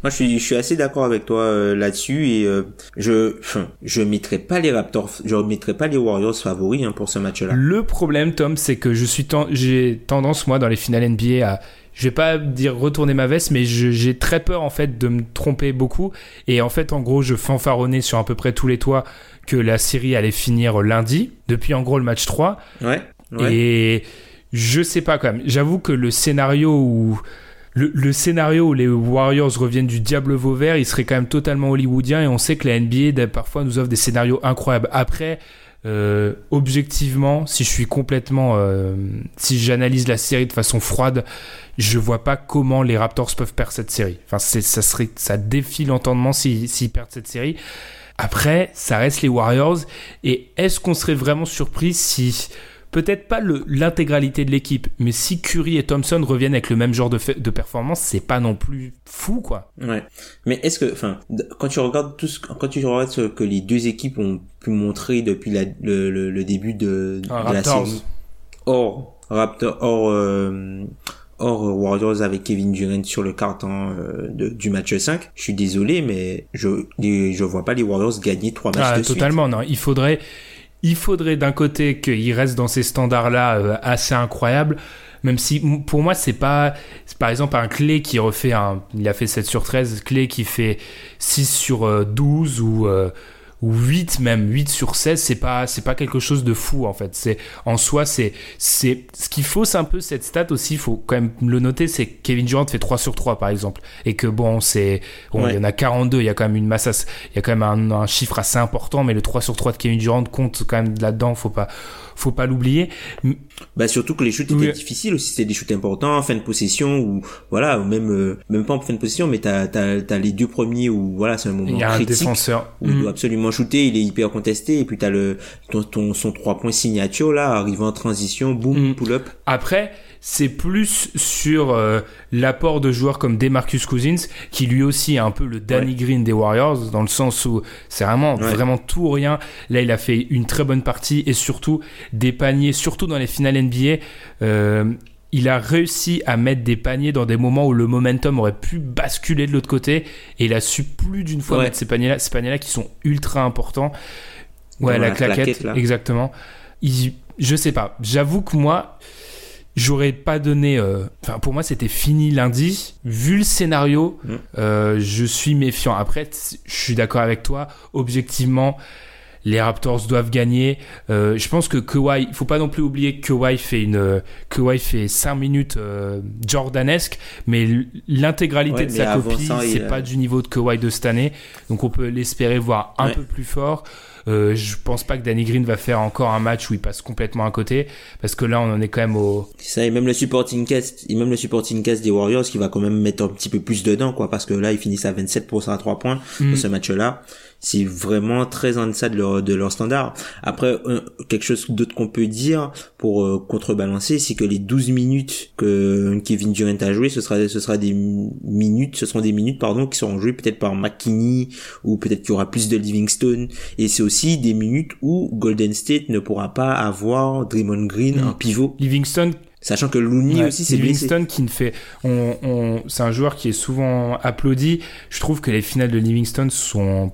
moi, je suis, je suis assez d'accord avec toi euh, là-dessus et euh, je, je mettrai pas les Raptors, je mettrai pas les Warriors favoris hein, pour ce match-là. Le problème, Tom, c'est que je suis, j'ai tendance moi dans les finales NBA à, je vais pas dire retourner ma veste, mais j'ai très peur en fait de me tromper beaucoup et en fait, en gros, je fanfaronnais sur à peu près tous les toits que la série allait finir lundi depuis en gros le match 3. Ouais. ouais. Et je sais pas quand même. J'avoue que le scénario où le, scénario où les Warriors reviennent du diable Vauvert, il serait quand même totalement hollywoodien et on sait que la NBA parfois nous offre des scénarios incroyables. Après, euh, objectivement, si je suis complètement, euh, si j'analyse la série de façon froide, je vois pas comment les Raptors peuvent perdre cette série. Enfin, ça serait, ça défie l'entendement s'ils perdent cette série. Après, ça reste les Warriors et est-ce qu'on serait vraiment surpris si peut-être pas l'intégralité de l'équipe, mais si Curry et Thompson reviennent avec le même genre de, de performance, c'est pas non plus fou, quoi. Ouais. Mais est-ce que, enfin, quand tu regardes tout ce, quand tu regardes ce que les deux équipes ont pu montrer depuis la, le, le, début de, ah, de la série, or Raptor, or, euh, or Warriors avec Kevin Durant sur le carton euh, du match 5, je suis désolé, mais je, je vois pas les Warriors gagner trois matchs ah, de totalement, non. Il faudrait, il faudrait d'un côté qu'ils restent dans ces standards-là euh, assez incroyables, même si pour moi c'est pas par exemple un clé qui refait un il a fait 7 sur 13 clé qui fait 6 sur 12 euh, ou ou 8 même 8 sur 16 c'est pas c'est pas quelque chose de fou en fait. C'est en soi c'est c'est ce qu'il faut c'est un peu cette stat aussi il faut quand même le noter c'est que Kevin Durant fait 3 sur 3 par exemple. Et que bon c'est bon, il y en a 42 il y a quand même une masse il y a quand même un, un, chiffre assez important mais le 3 sur 3 de Kevin Durant compte quand même là-dedans faut pas faut pas l'oublier. Bah surtout que les shoots étaient difficiles aussi, c'est des shoots importants, fin de possession ou voilà, ou même euh, même pas en fin de possession, mais t'as t'as t'as les deux premiers où voilà, c'est un moment il y a critique un défenseur. où il doit mm. absolument shooter, il est hyper contesté et puis t'as le ton, ton son trois points signature là, arrivant en transition, boom, mm. pull up. Après c'est plus sur euh, l'apport de joueurs comme Demarcus Cousins, qui lui aussi est un peu le Danny Green des Warriors, dans le sens où c'est vraiment, vraiment tout ou rien. Là, il a fait une très bonne partie et surtout des paniers, surtout dans les finales NBA. Euh, il a réussi à mettre des paniers dans des moments où le momentum aurait pu basculer de l'autre côté et il a su plus d'une fois mettre ces paniers-là, ces paniers-là qui sont ultra importants. Ouais, la, claquette, exactement. je sais pas. J'avoue que moi, j'aurais pas donné. Euh, enfin, pour moi, c'était fini lundi. Vu le scénario, mm. euh, je suis méfiant. Après, je suis d'accord avec toi. Objectivement, les Raptors doivent gagner. Euh, je pense que Kawhi, il faut pas non plus oublier que Kawhi fait une, Kawhi fait 5 minutes jordanesque, mais l'intégralité de sa copie, c'est pas du niveau de Kawhi de cette année. Donc, on peut l'espérer voir un peu plus fort. Euh, je pense pas que Danny Green va faire encore un match où il passe complètement à côté parce que là on en est quand même au. Ça et même le supporting cast, et même le supporting cast des Warriors qui va quand même mettre un petit peu plus dedans quoi parce que là ils finissent à 27% à 3 points dans mm. ce match-là c'est vraiment très en deçà de leur de leur standard. Après quelque chose d'autre qu'on peut dire pour euh, contrebalancer, c'est que les 12 minutes que Kevin Durant a joué, ce sera ce sera des minutes, ce seront des minutes pardon qui seront jouées peut-être par McKinney ou peut-être qu'il y aura plus de Livingstone et c'est aussi des minutes où Golden State ne pourra pas avoir Draymond Green en pivot. Livingstone Sachant que Looney aussi c'est Livingston qui ne fait, on, on c'est un joueur qui est souvent applaudi. Je trouve que les finales de Livingston sont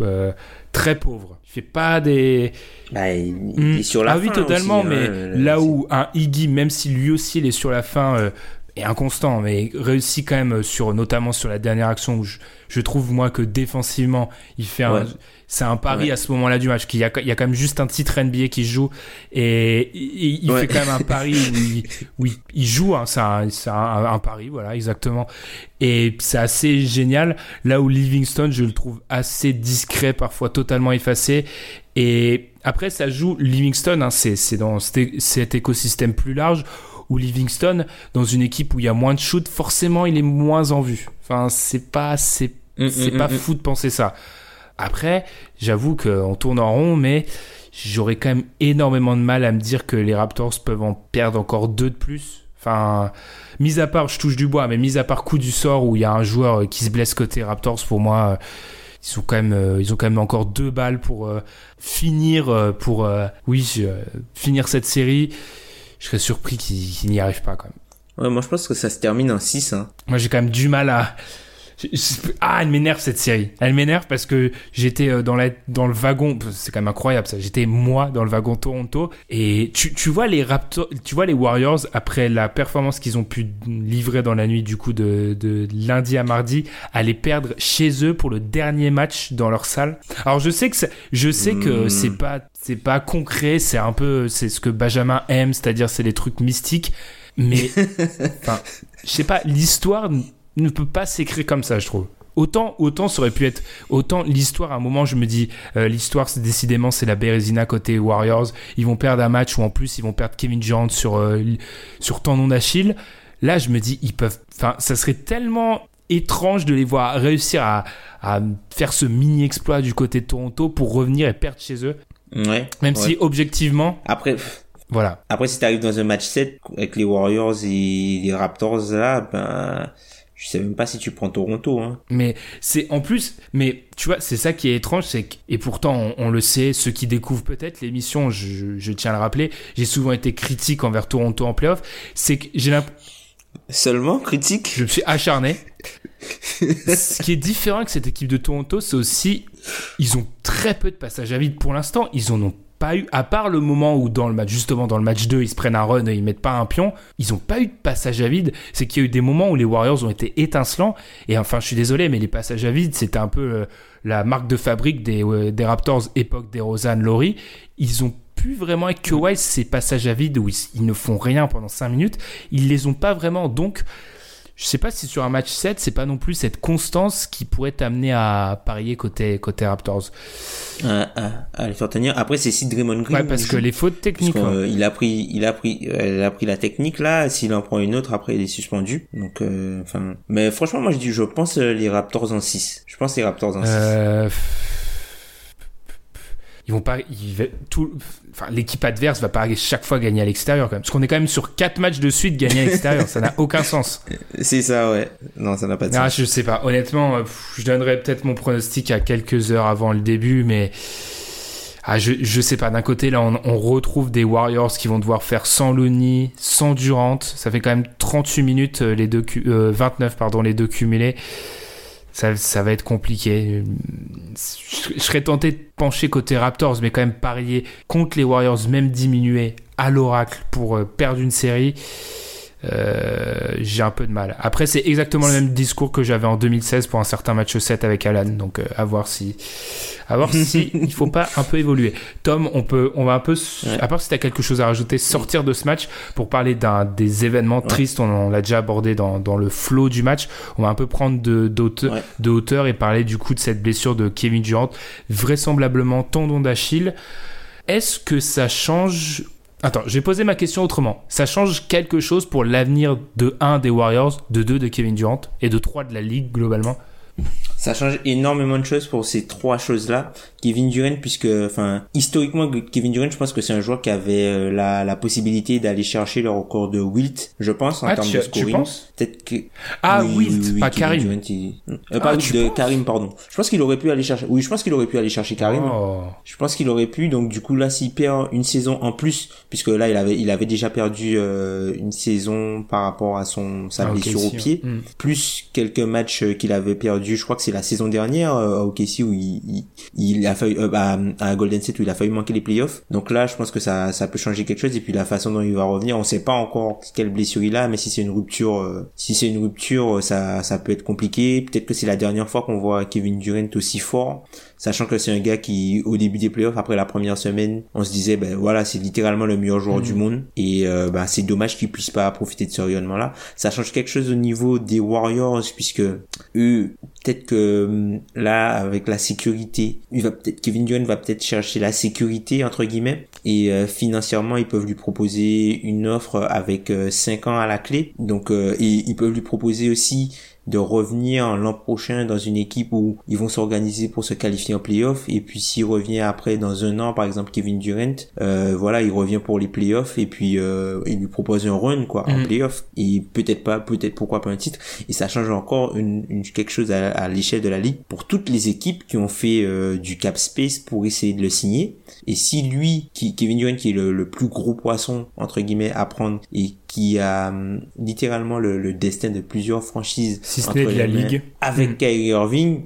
euh, très pauvres. Il fait pas des. Bah, il, est sur la ah fin. oui, totalement. Hein, mais là où un Iggy, même si lui aussi il est sur la fin, euh, est inconstant, mais réussit quand même sur, notamment sur la dernière action où je, je trouve moi que défensivement il fait un, c'est un pari à ce moment-là du match. qu'il y, a, il y a quand même juste un titre NBA qui joue et il, fait quand même un pari où il, il, joue. Hein, c'est un, un, un, pari, voilà, exactement. Et c'est assez génial. Là où Livingston, je le trouve assez discret, parfois totalement effacé. Et après, ça joue Livingston. Hein, c'est, c'est dans cet écosystème plus large où Livingston, dans une équipe où il y a moins de shoot, forcément, il est moins en vue. Enfin, c'est pas, c'est, mm, c'est mm, pas mm, fou de penser ça. Après, j'avoue qu'on tourne en rond, mais j'aurais quand même énormément de mal à me dire que les Raptors peuvent en perdre encore deux de plus. Enfin, mis à part, je touche du bois, mais mis à part coup du sort où il y a un joueur qui se blesse côté Raptors, pour moi, ils ont quand même, euh, ils ont quand même encore deux balles pour euh, finir, euh, pour, oui, finir cette série. Je serais surpris qu'ils n'y arrivent pas quand même. Ouais, moi je pense que ça se termine en 6. Hein. Moi j'ai quand même du mal à, ah, elle m'énerve cette série. Elle m'énerve parce que j'étais euh, dans, la, dans le wagon. C'est quand même incroyable ça. J'étais moi dans le wagon Toronto. Et tu, tu vois les Raptors, tu vois les Warriors après la performance qu'ils ont pu livrer dans la nuit du coup de, de lundi à mardi, aller perdre chez eux pour le dernier match dans leur salle. Alors je sais que je sais que hmm. c'est pas c'est pas concret. C'est un peu c'est ce que Benjamin aime, c'est-à-dire c'est les trucs mystiques. Mais enfin, je sais pas. L'histoire ne peut pas s'écrire comme ça, je trouve. Autant, autant ça aurait pu être, autant l'histoire, à un moment, je me dis, euh, l'histoire, c'est décidément, c'est la Bérésina côté Warriors. Ils vont perdre un match où en plus, ils vont perdre Kevin Durant sur, euh, sur tendon d'Achille. Là, je me dis, ils peuvent, enfin, ça serait tellement étrange de les voir réussir à, à faire ce mini exploit du côté de Toronto pour revenir et perdre chez eux. Ouais. Même si, objectivement. Après, Voilà. Après, si t'arrives dans un match 7 avec les Warriors et les Raptors là, ben, je sais même pas si tu prends Toronto. Hein. Mais c'est en plus, mais tu vois, c'est ça qui est étrange, c'est que, et pourtant on, le sait, ceux qui découvrent peut-être l'émission, je, je, tiens à le rappeler, j'ai souvent été critique envers Toronto en playoff, c'est que j'ai l'impression... Seulement critique? Je me suis acharné. Ce qui est différent avec cette équipe de Toronto, c'est aussi, ils ont très peu de passages à vide pour l'instant, ils en ont pas eu, à part le moment où dans le match, justement dans le match 2, ils se prennent un run et ils mettent pas un pion, ils ont pas eu de passage à vide. C'est qu'il y a eu des moments où les Warriors ont été étincelants. Et enfin, je suis désolé, mais les passages à vide, c'était un peu euh, la marque de fabrique des, euh, des Raptors époque des Rosanne Laurie. Ils ont pu vraiment avec Kawhi ces passages à vide où ils, ils, ne font rien pendant 5 minutes. Ils les ont pas vraiment. Donc, je sais pas si sur un match 7, c'est pas non plus cette constance qui pourrait t'amener à parier côté, côté Raptors. À, à, les faire tenir. Après, c'est si Draymond Green. Ouais, parce que les fautes techniques. Euh, il a pris, il a pris, il a pris la technique là. S'il en prend une autre, après, il est suspendu. Donc, euh, enfin. Mais franchement, moi, je dis, je pense euh, les Raptors en 6. Je pense les Raptors en 6. Euh ils vont pas, ils, tout, enfin, l'équipe adverse va pas chaque fois gagner à l'extérieur quand même. Parce qu'on est quand même sur quatre matchs de suite gagnés à l'extérieur. ça n'a aucun sens. C'est ça, ouais. Non, ça n'a pas de ah, sens. Je sais pas. Honnêtement, je donnerais peut-être mon pronostic à quelques heures avant le début, mais ah, je, je sais pas. D'un côté, là, on, on, retrouve des Warriors qui vont devoir faire sans Looney, sans Durant. Ça fait quand même 38 minutes, euh, les deux, euh, 29, pardon, les deux cumulés ça, ça, va être compliqué. Je, serais tenté de pencher côté Raptors, mais quand même parier contre les Warriors, même diminuer à l'oracle pour euh, perdre une série. Euh, j'ai un peu de mal. Après, c'est exactement le même discours que j'avais en 2016 pour un certain match 7 avec Alan. Donc, euh, à voir si, à voir si il faut pas un peu évoluer. Tom, on peut, on va un peu, à part si tu as quelque chose à rajouter, sortir de ce match pour parler d'un des événements tristes. On, l'a déjà abordé dans, dans le flow du match. On va un peu prendre de, hauteur, de hauteur et parler du coup de cette blessure de Kevin Durant, vraisemblablement tendon d'Achille. Est-ce que ça change Attends, je vais poser ma question autrement. Ça change quelque chose pour l'avenir de 1 des Warriors, de 2 de Kevin Durant et de 3 de la ligue globalement? Ça change énormément de choses pour ces trois choses-là. Kevin Durant, puisque, enfin, historiquement, Kevin Durant, je pense que c'est un joueur qui avait euh, la, la possibilité d'aller chercher le record de Wilt, je pense, en ah, termes de scoring. Peut-être que... Ah, Wilt, pas Karim. Euh, ah, pas de Karim, pardon. Je pense qu'il aurait pu aller chercher, oui, je pense qu'il aurait pu aller chercher Karim. Oh. Je pense qu'il aurait pu, donc du coup, là, s'il perd une saison en plus, puisque là, il avait, il avait déjà perdu euh, une saison par rapport à son, sa ah, blessure au pied, hmm. plus quelques matchs qu'il avait perdu, je crois que c'est la saison dernière euh, à OKC où il, a failli euh, bah, à Golden State où il a failli manquer les playoffs. Donc là, je pense que ça ça peut changer quelque chose et puis la façon dont il va revenir, on sait pas encore quelle blessure il a, mais si c'est une rupture, euh, si c'est une rupture, ça ça peut être compliqué. Peut-être que c'est la dernière fois qu'on voit Kevin Durant aussi fort sachant que c'est un gars qui au début des playoffs après la première semaine on se disait ben voilà c'est littéralement le meilleur joueur du mm. monde. Et euh, ben, c'est dommage qu'il puisse pas profiter de ce rayonnement là ça change quelque chose au niveau des Warriors puisque eux peut-être que hum, là avec la sécurité il va peut-être Kevin Durant va peut-être chercher la sécurité entre guillemets. Et euh, financièrement ils peuvent lui proposer une offre avec 5 euh, ans à la clé. Donc et ils peuvent lui proposer aussi de revenir l'an prochain dans une équipe où ils vont s'organiser pour se qualifier en playoff. Et puis s'il revient après dans un an par exemple Kevin Durant euh, voilà il revient pour les playoffs et puis euh, il lui propose un run quoi en mhm. playoff. Et peut-être pas peut-être pourquoi pas un titre. Et ça change encore une, une quelque chose à, l'échelle de la ligue pour toutes les équipes qui ont fait euh, du cap space pour essayer de le signer. Et si lui qui Kevin Durant qui est le, le plus gros poisson entre guillemets à prendre et qui a hum, littéralement le, destin de plusieurs franchises si ce n'est de la ligue avec mm. Kyrie Irving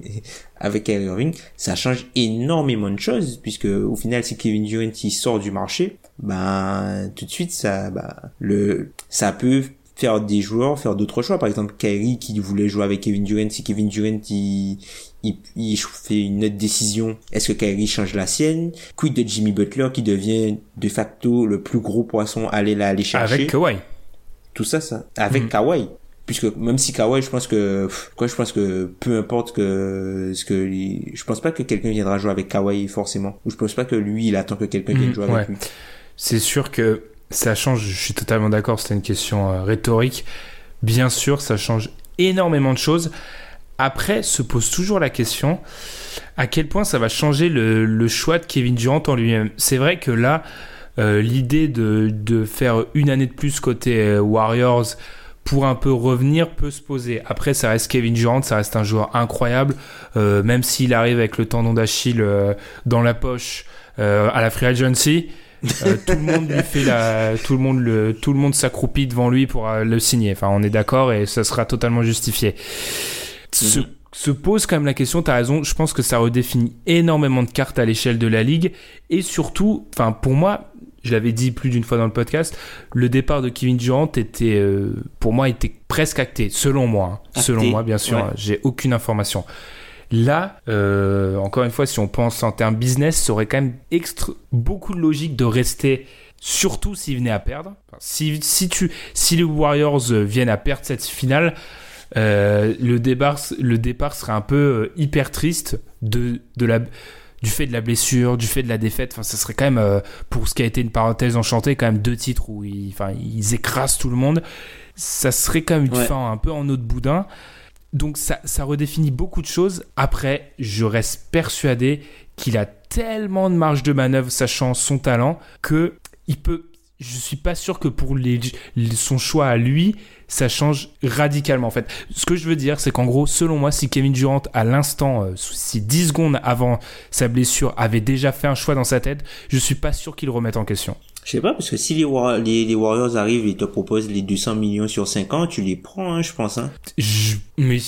avec Kyrie Irving ça change énormément de choses puisque au final si Kevin Durant il sort du marché ben tout de suite ça bah, le ça peut faire des joueurs faire d'autres choix par exemple Kyrie qui voulait jouer avec Kevin Durant si Kevin Durant il il, il, fait une autre décision. Est-ce que Kyrie change la sienne? Quid de Jimmy Butler qui devient de facto le plus gros poisson à aller là aller chercher? Avec Kawhi. Tout ça, ça. Avec mm. Kawhi. Puisque même si Kawhi, je pense que, quoi, je pense que peu importe que ce que, je pense pas que quelqu'un viendra jouer avec Kawhi forcément. Ou je pense pas que lui, il attend que quelqu'un vienne mm, jouer avec lui. C'est sûr que ça change. Je suis totalement d'accord. C'était une question euh, rhétorique. Bien sûr, ça change énormément de choses. Après, se pose toujours la question à quel point ça va changer le, choix de Kevin Durant en lui-même? C'est vrai que là, l'idée de, de, faire une année de plus côté euh, Warriors pour un peu revenir peut se poser. Après, ça reste Kevin Durant, ça reste un joueur incroyable, euh, même s'il arrive avec le tendon d'Achille dans la poche à la free agency. tout le monde lui fait la, tout le monde le, tout le monde s'accroupit devant lui pour le signer. Enfin, on est d'accord et ça sera totalement justifié. Ce se pose quand même la question, tu as raison, je pense que ça redéfinit énormément de cartes à l'échelle de la ligue et surtout, enfin pour moi, je l'avais dit plus d'une fois dans le podcast, le départ de Kevin Durant était euh, pour moi était presque acté selon moi, hein. selon moi bien sûr, j'ai aucune information. Là, euh, encore une fois, si on pense en termes business, ça aurait quand même extra, beaucoup de logique de rester surtout s'ils venaient à perdre. Si, si, tu, si les Warriors viennent à perdre cette finale, euh, le, départ, le départ serait un peu euh, hyper triste de, de la, du fait de la blessure, du fait de la défaite. Enfin, ça serait quand même, euh, pour ce qui a été une parenthèse enchantée, quand même deux titres où ils, enfin, ils écrasent tout le monde. Ça serait quand même une fin un peu en eau de boudin. Donc ça, ça redéfinit beaucoup de choses. Après, je reste persuadé qu'il a tellement de marge de manœuvre, sachant son talent, que il peut. Je suis pas sûr que pour les, son choix à lui, ça change radicalement en fait. Ce que je veux dire, c'est qu'en gros, selon moi, si Kevin Durant, à l'instant, euh, si 10 secondes avant sa blessure, avait déjà fait un choix dans sa tête, je suis pas sûr qu'il le remette en question. Je sais pas, parce que si les, les, Warriors arrivent et te proposent les 200 millions sur 5 ans, tu les prends, hein, je pense. Hein. Je... Mais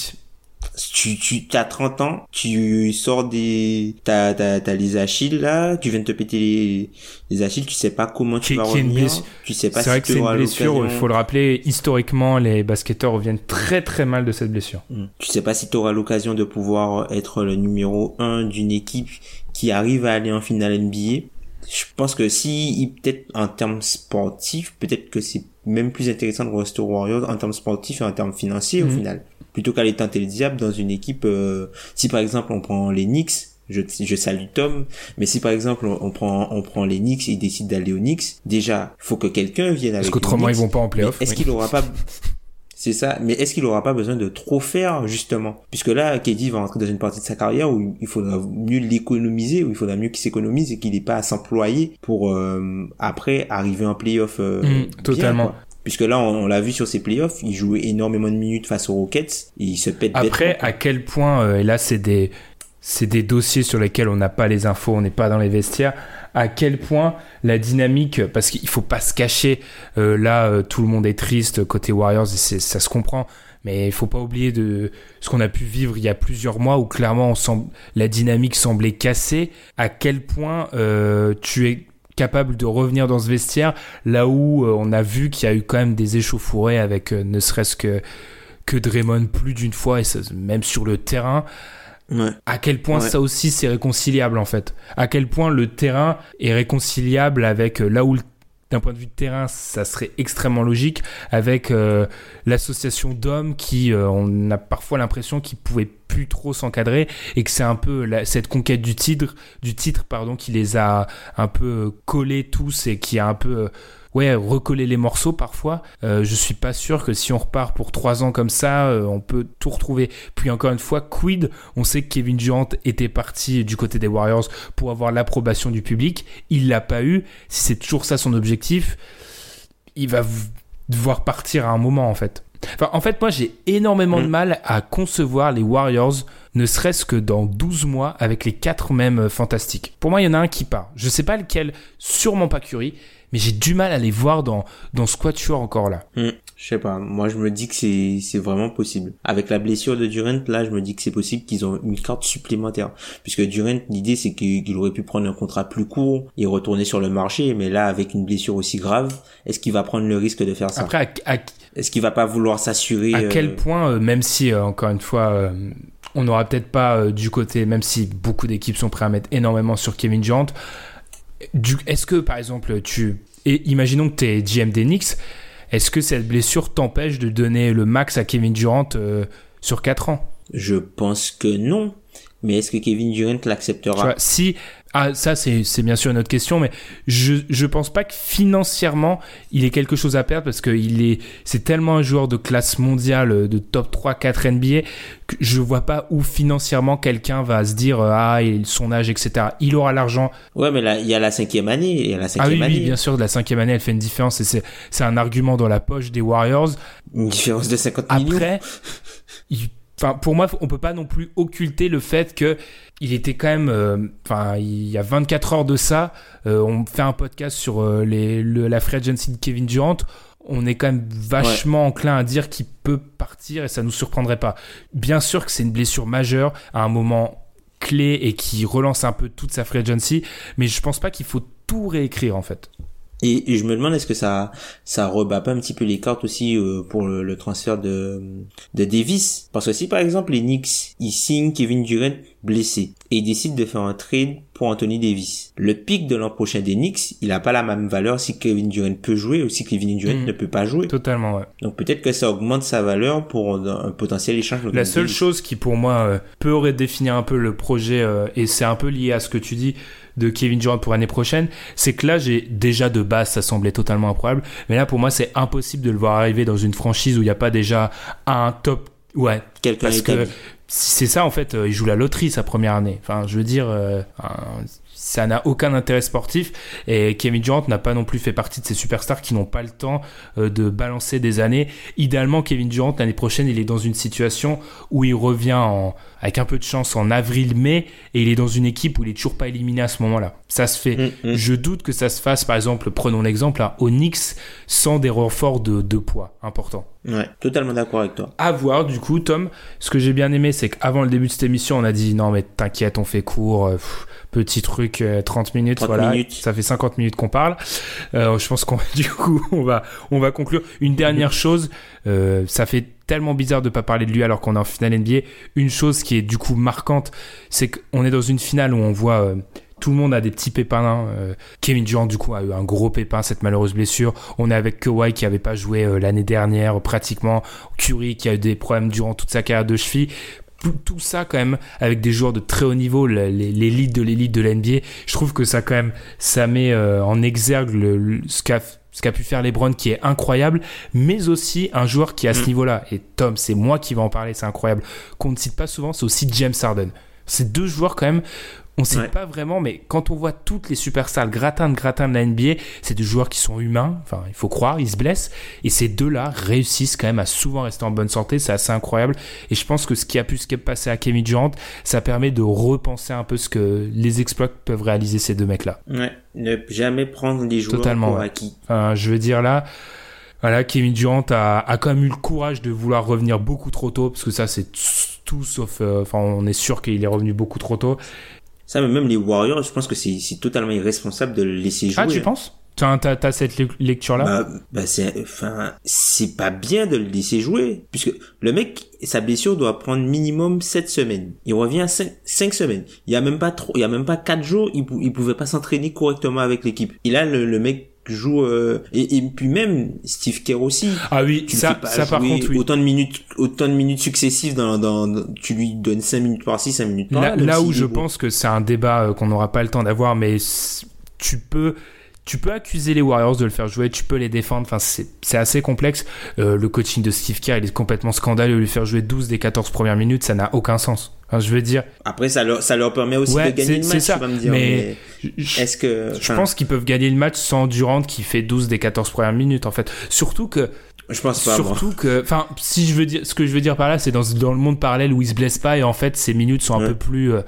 tu, tu as 30 ans, tu sors des, t'as, t'as, t'as les Achilles là, tu viens de te péter les, les Achilles, tu sais pas comment tu vas revenir, tu sais pas c'est vrai que c'est une blessure, il faut le rappeler, historiquement, les basketteurs reviennent très très mal de cette blessure. Hmm. Tu sais pas si tu auras l'occasion de pouvoir être le numéro 1 d'une équipe qui arrive à aller en finale NBA. Je pense que si, peut-être en termes sportifs, peut-être que c'est même plus intéressant de rester aux Warriors en termes sportifs et en termes financiers au hmm. final plutôt qu'aller tenter le diable dans une équipe. Euh, si par exemple on prend les Knicks, je, je salue Tom, mais si par exemple on prend on prend les Knicks et ils décident d'aller aux Knicks, déjà faut que quelqu'un vienne avec. Parce qu'autrement ils vont pas en playoff. Est-ce qu'il aura pas c'est ça. Mais est-ce qu'il aura pas besoin de trop faire, justement? Puisque là, KD va rentrer dans une partie de sa carrière où il faudra mieux l'économiser, où il faudra mieux qu'il s'économise et qu'il n'ait pas à s'employer pour, euh, après, arriver en playoff, euh, mmh, totalement. Puisque là, on, l'a vu sur ses playoffs, il jouait énormément de minutes face aux Rockets, et il se pète Après, à quel point, euh, et là, c'est des, c'est des dossiers sur lesquels on n'a pas les infos, on n'est pas dans les vestiaires, à quel point la dynamique, parce qu'il faut pas se cacher, euh, là, euh, tout le monde est triste côté Warriors, ça se comprend, mais il faut pas oublier de ce qu'on a pu vivre il y a plusieurs mois où clairement la dynamique semblait cassée, à quel point tu es capable de revenir dans ce vestiaire, là où euh, on a vu qu'il y a eu quand même des échauffourées avec euh, ne serait-ce que, que Draymond plus d'une fois, et même sur le terrain. À quel point ça aussi c'est réconciliable en fait. À quel point le terrain est réconciliable avec euh, là où d'un point de vue de terrain, ça serait extrêmement logique avec l'association d'hommes qui, on a parfois l'impression qu'ils pouvaient plus trop s'encadrer et que c'est un peu cette conquête du titre, du titre pardon, qui les a un peu collés tous et qui a un peu ouais recollé les morceaux parfois. Euh, je suis pas sûr que si on repart pour trois ans comme ça, euh, on peut tout retrouver. Puis encore une fois, quid On sait que Kevin Durant était parti du côté des Warriors pour avoir l'approbation du public. Il l'a pas eu. Si c'est toujours ça son objectif, il va devoir partir à un moment en fait en fait, moi, j'ai énormément de mm. mal à concevoir les Warriors, ne serait-ce que dans 12 mois, avec les quatre mêmes euh, fantastiques. Pour moi, il y en a un qui part. Je sais pas lequel, sûrement pas Curry, mais j'ai du mal à les voir dans, dans ce quatuor encore là. Mm. Je sais pas, moi je me dis que c'est c'est vraiment possible. Avec la blessure de Durant, là, je me dis que c'est possible qu'ils ont une carte supplémentaire. Puisque Durant, l'idée c'est qu'il aurait pu prendre un contrat plus court et retourner sur le marché, mais là, avec une blessure aussi grave, est-ce qu'il va prendre le risque de faire ça? Après, est-ce qu'il va pas vouloir s'assurer À quel euh, point, euh, même si euh, encore une fois, on n'aura peut-être pas du côté, même si beaucoup d'équipes sont prêtes à mettre énormément sur Kevin Durant, est-ce que par exemple tu et imaginons que tu es GM d'Enix est-ce que cette blessure t'empêche de donner le max à Kevin Durant sur 4 ans? Je pense que non. Mais est-ce que Kevin Durant l'acceptera? Si ah, ça, c'est, c'est bien sûr une autre question, mais je, je pense pas que financièrement, il ait quelque chose à perdre parce que il est, c'est tellement un joueur de classe mondiale, de top 3, 4 NBA, que je vois pas où financièrement quelqu'un va se dire, euh, ah, il, son âge, etc. Il aura l'argent. Ouais, mais là, il y a la cinquième année, il y a la Ah cinquième oui, année. oui, bien sûr, de la cinquième année, elle fait une différence et c'est, c'est un argument dans la poche des Warriors. Une différence de 50 millions. Après, il- enfin, pour moi, on peut pas non plus occulter le fait que il était quand même, euh, enfin, il y a 24 heures de ça, euh, on fait un podcast sur euh, les, le- la free agency de Kevin Durant. On est quand même vachement enclin à dire qu'il peut partir et ça nous surprendrait pas. Bien sûr que c'est une blessure majeure à un moment clé et qui relance un peu toute sa free agency, mais je pense pas qu'il faut tout réécrire en fait. Et, et je me demande est-ce que ça ça rebat pas un petit peu les cartes aussi euh, pour le, le transfert de de Davis? Parce que si par exemple les Knicks ils signent Kevin Durant blessé et ils décident de faire un trade pour Anthony Davis le pic de l'an prochain des Knicks il a pas la même valeur si Kevin Durant peut jouer ou si Kevin Durant Mhm. ne peut pas jouer Totalement, ouais. donc peut-être que ça augmente sa valeur pour un, un potentiel échange La seule Davis. chose qui pour moi euh, peut redéfinir un peu le projet, euh, et c'est un peu lié à ce que tu dis de Kevin Durant pour l'année prochaine, c'est que là j'ai déjà de base ça semblait totalement improbable, mais là pour moi c'est impossible de le voir arriver dans une franchise où il n'y a pas déjà un top... Ouais, quelqu'un parce que c'est ça en fait, euh, il joue la loterie sa première année. Enfin, je veux dire, euh, ça n'a aucun intérêt sportif et Kevin Durant n'a pas non plus fait partie de ces superstars qui n'ont pas le temps euh, de balancer des années. Idéalement, Kevin Durant l'année prochaine, il est dans une situation où il revient en, avec un peu de chance en avril-mai et il est dans une équipe où il est toujours pas éliminé à ce moment-là. Ça se fait. Mm, mm. Je doute que ça se fasse, par exemple, prenons l'exemple, hein, au Knicks sans des renforts de, de poids importants. ouais totalement d'accord avec toi À voir, du coup, Tom. Ce que j'ai bien aimé, c'est qu'avant le début de cette émission, on a dit non, mais t'inquiète, on fait court. euh, pff, petit truc, euh, 30 minutes, 30 voilà. minutes. Ça fait 50 minutes qu'on parle. Euh, je pense qu'on, du coup, on va, on va conclure. Une dernière chose, euh, ça fait tellement bizarre de pas parler de lui alors qu'on est en finale NBA. Une chose qui est du coup marquante, c'est qu'on est dans une finale où on voit euh, tout le monde a des petits pépins. Euh, Kevin Durant du coup a eu un gros pépin cette malheureuse blessure. On est avec Kawhi qui avait pas joué euh, l'année dernière pratiquement. Curry qui a eu des problèmes durant toute sa carrière de cheville. Tout- Tout ça quand même avec des joueurs de très haut niveau, l'élite de l'élite de l'NBA. Je trouve que ça quand même ça met euh, en exergue le, le- ce qu'a ce qu'a pu faire LeBron qui est incroyable, mais aussi un joueur qui est à ce Mm. niveau-là. Et Tom, c'est moi qui va en parler, c'est incroyable. Qu'on ne cite pas souvent, c'est aussi James Harden. Ces deux joueurs quand même, on sait Ouais. pas vraiment, mais quand on voit toutes les superstars, le gratin de gratin de la NBA, c'est des joueurs qui sont humains, enfin il faut croire, ils se blessent, et ces deux-là réussissent quand même à souvent rester en bonne santé, c'est assez incroyable, et je pense que ce qui a pu se passer à Kevin Durant, ça permet de repenser un peu ce que les exploits peuvent réaliser ces deux mecs-là. ouais ne jamais prendre les joueurs Totalement, pour ouais. acquis Enfin, je veux dire là, voilà, Kevin Durant a, a quand même eu le courage de vouloir revenir beaucoup trop tôt, parce que ça c'est tout sauf, euh, enfin on est sûr qu'il est revenu beaucoup trop tôt. Ça mais même les Warriors je pense que c'est totalement irresponsable de le laisser jouer Ah tu penses? T'as t'as- cette le- lecture-là? Bah, bah c'est, enfin, c'est pas bien de le laisser jouer, puisque le mec, sa blessure doit prendre minimum 7 semaines. Il revient à 5, semaines. Il y a même pas trop, il y a même pas 4 jours, il, il pouvait pas s'entraîner correctement avec l'équipe. Et là, le, le mec joue, euh, et, et puis même Steve Kerr aussi. Ah oui, Tu ça, ça par contre, oui. autant de minutes, autant de minutes successives dans, dans, dans- tu lui donnes 5 minutes par-ci, 5 minutes par là. Là, là où je pense que c'est un débat euh, qu'on n'aura pas le temps d'avoir, mais tu peux, tu peux accuser les Warriors de le faire jouer, tu peux les défendre. Enfin, c'est assez complexe. Euh, le coaching de Steve Kerr, il est complètement scandaleux. Lui faire jouer 12 des 14 premières minutes, ça n'a aucun sens. Enfin, je veux dire, Après, ça leur, ça leur permet aussi Ouais, de gagner le match, ça. tu vas me dire. Mais est-ce que, je pense qu'ils peuvent gagner le match sans Durant qui fait 12 des 14 premières minutes, en fait. Surtout que, je pense pas, moi. surtout que, enfin, si je veux dire, ce que je veux dire par là, c'est dans, dans le monde parallèle où il se blesse pas et en fait, ses minutes sont un Ouais. peu plus, euh,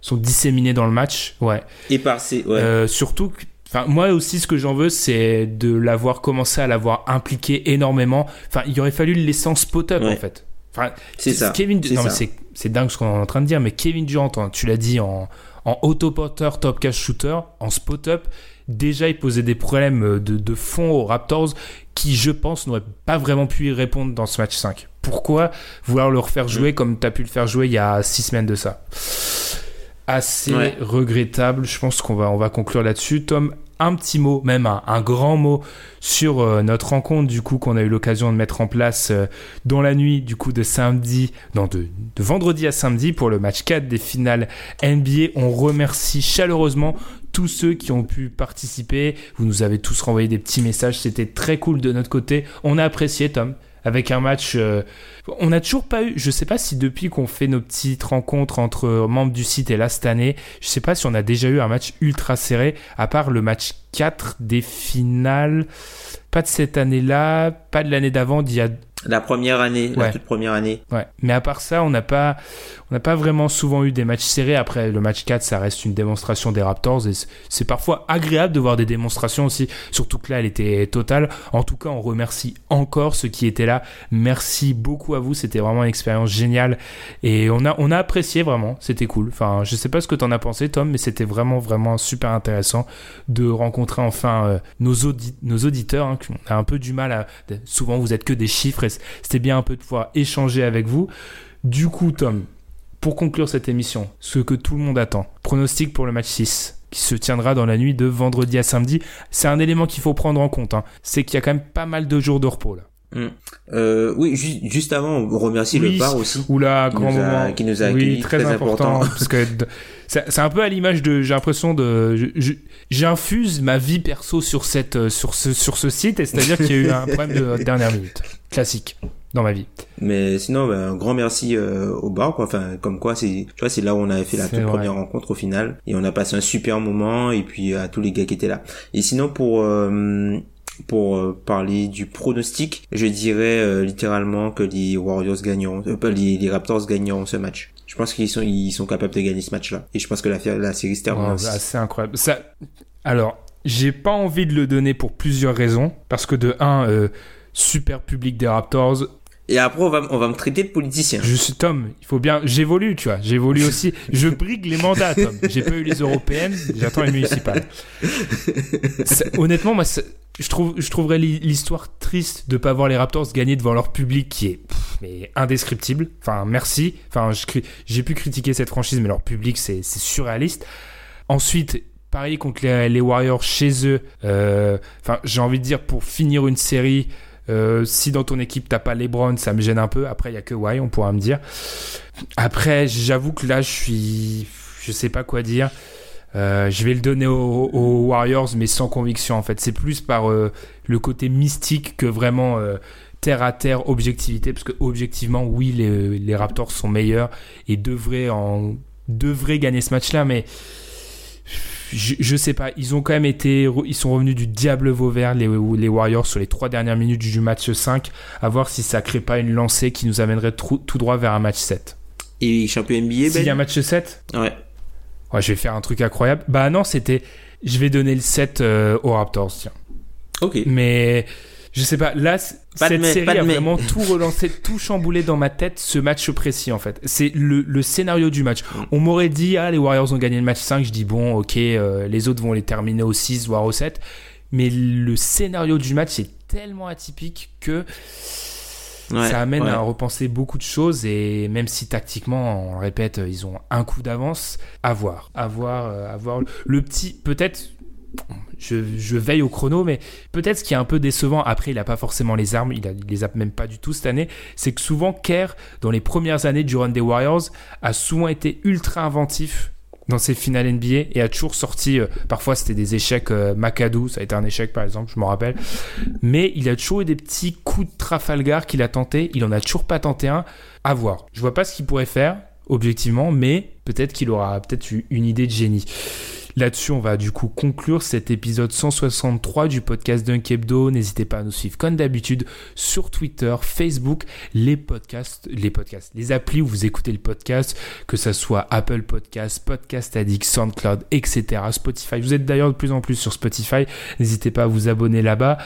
sont disséminées dans le match. Ouais. Et par ces, ouais. Euh, surtout, que- enfin, moi aussi, ce que j'en veux, c'est de l'avoir commencé à l'avoir impliqué énormément. Enfin, il aurait fallu le laisser en spot-up, Ouais. en fait. Enfin, C'est ça. Kevin, non, mais ça. c'est, c'est dingue ce qu'on est en train de dire, mais Kevin Durant, hein, tu l'as dit en, en autoporteur, top cash shooter, en spot-up, déjà il posait des problèmes euh, de, de fond aux Raptors qui, je pense, n'auraient pas vraiment pu y répondre dans ce match 5. Pourquoi vouloir le refaire jouer comme tu as pu le faire jouer il y a six semaines de ça? Assez Ouais. regrettable. Je pense qu'on va, on va conclure là-dessus. Tom, un petit mot, même un, grand mot sur euh, notre rencontre du coup qu'on a eu l'occasion de mettre en place euh, dans la nuit du coup de samedi, non de, de vendredi à samedi pour le match 4 des finales NBA. On remercie chaleureusement tous ceux qui ont pu participer. Vous nous avez tous renvoyé des petits messages, c'était très cool de notre côté. On a apprécié Tom avec un match. Euh, on n'a toujours pas eu. Je sais pas si depuis qu'on fait nos petites rencontres entre membres du site et là cette année, je sais pas si on a déjà eu un match ultra serré, à part le match 4 des finales. Pas de cette année-là, pas de l'année d'avant, d'il y a la première année, la toute première année. Ouais. Mais à part ça, on n'a pas, on n'a pas vraiment souvent eu des matchs serrés. Après, le match 4, ça reste une démonstration des Raptors et c'est parfois agréable de voir des démonstrations aussi. Surtout que là, elle était totale. En tout cas, on remercie encore ceux qui étaient là. Merci beaucoup à vous. C'était vraiment une expérience géniale et on a, on a apprécié vraiment. C'était cool. Enfin, je sais pas ce que t'en as pensé, Tom, mais c'était vraiment, vraiment super intéressant de rencontrer enfin euh, nos, nos auditeurs. Hein, on a un peu du mal à, souvent vous êtes que des chiffres c'était bien un peu de pouvoir échanger avec vous. Du coup, Tom, pour conclure cette émission, ce que tout le monde attend, pronostic pour le match 6 qui se tiendra dans la nuit de vendredi à samedi. C'est un élément qu'il faut prendre en compte. Hein. C'est qu'il y a quand même pas mal de jours de repos là. Hmm. Euh, oui, juste avant, on remercie le bar aussi. Oula, grand moment. qui nous a accueillis, oui, très, important. parce que c'est un peu à l'image de, j'ai l'impression de, j'infuse ma vie perso sur cette, euh, sur ce, sur ce site, et c'est-à-dire qu'il y a eu un problème de dernière minute, classique dans ma vie. Mais sinon, ben, un grand merci euh, au bar, quoi. Enfin, comme quoi, c'est, tu vois, c'est là où on avait fait la toute première rencontre au final, et on a passé un super moment, et puis à tous les gars qui étaient là. Et sinon, pour euh, pour parler du pronostic, je dirais littéralement que les Warriors gagneront, euh, les, les Raptors gagneront ce match. Je pense qu'ils sont, ils sont capables de gagner ce match-là. Et je pense que la, la série se termine oh, C'est incroyable. Ça... Alors, j'ai pas envie de le donner pour plusieurs raisons. Parce que de un, euh, super public des Raptors. Et après, on va, on va me traiter de politicien. Je suis Tom. Il faut bien. J'évolue, tu vois. J'évolue aussi. Je brigue les mandats, Tom. J'ai pas eu les européennes. J'attends les municipales. honnêtement, moi, je, trouve, je trouverais l'histoire triste de pas voir les Raptors gagner devant leur public qui est mais indescriptible. Enfin, merci. Enfin, j'ai pu critiquer cette franchise, mais leur public, c'est surréaliste. Ensuite, pareil contre les, Warriors chez eux. Euh, j'ai envie de dire, pour finir une série, euh, si dans ton équipe t'as pas LeBron, ça me gêne un peu. Après, il y a que Why, on pourra me dire. Après, j'avoue que là, je suis, je sais pas quoi dire. Euh, je vais le donner aux, Warriors, mais sans conviction en fait. C'est plus par le côté mystique que vraiment terre à terre objectivité, parce que objectivement, oui, les, Raptors sont meilleurs et devraient, en, devraient gagner ce match-là, mais je, je, sais pas, ils ont quand même été, ils sont revenus du diable Vauvert, les, les Warriors, sur les trois dernières minutes du match 5, à voir si ça crée pas une lancée qui nous amènerait tout, droit vers un match 7. Et champion NBA, S'il y a un match 7 Ouais. Ouais, je vais faire un truc incroyable. Bah non, c'était, je vais donner le 7 euh, aux Raptors, tiens. Ok. Mais je sais pas, là, cette série a vraiment tout relancé, tout chamboulé dans ma tête, ce match précis en fait. C'est le, le, scénario du match. Mm. On m'aurait dit, ah, les Warriors ont gagné le match 5, je dis, bon, ok, euh, les autres vont les terminer au 6, voire au 7. Mais le scénario du match est tellement atypique que ça amène à repenser beaucoup de choses et même si tactiquement, on le répète, ils ont un coup d'avance, à voir, à voir, euh, à voir. Le petit, peut-être je, veille au chrono, mais peut-être ce qui est un peu décevant, après il n'a pas forcément les armes, il, a, les a même pas du tout cette année, c'est que souvent Kerr, dans les premières années du run des Warriors, a souvent été ultra inventif dans ses finales NBA et a toujours sorti, euh, parfois c'était des échecs, euh, McAdoo, ça a été un échec par exemple, je m'en rappelle, mais il a toujours eu des petits coups de Trafalgar qu'il a tenté, il en a toujours pas tenté un, à voir. Je vois pas ce qu'il pourrait faire, objectivement, mais peut-être qu'il aura peut-être eu une idée de génie. Là-dessus, on va du coup conclure cet épisode 163 du podcast Dunk Hebdo. N'hésitez pas à nous suivre comme d'habitude sur Twitter, Facebook, les podcasts, les podcasts, les applis où vous écoutez le podcast, que ce soit Apple Podcasts, Podcast Addict, SoundCloud, etc. Spotify. Vous êtes d'ailleurs de plus en plus sur Spotify. N'hésitez pas à vous abonner là-bas.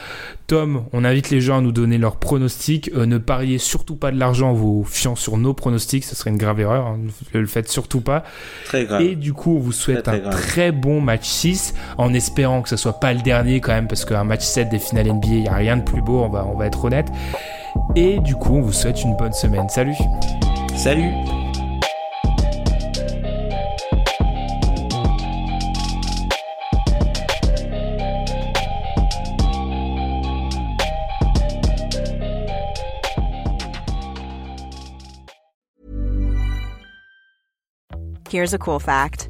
Tom, on invite les gens à nous donner leurs pronostics. Euh, ne pariez surtout pas de l'argent en vous fiant sur nos pronostics. Ce serait une grave erreur. Hein. Ne le faites surtout pas. Très grave. Et du coup, on vous souhaite un très match 6 en espérant que ce soit pas le dernier quand même parce qu'un match 7 des finales NBA, il n'y a rien de plus beau, on va, on va être honnête. Et du coup, on vous souhaite une bonne semaine. Salut Salut Here's a cool fact.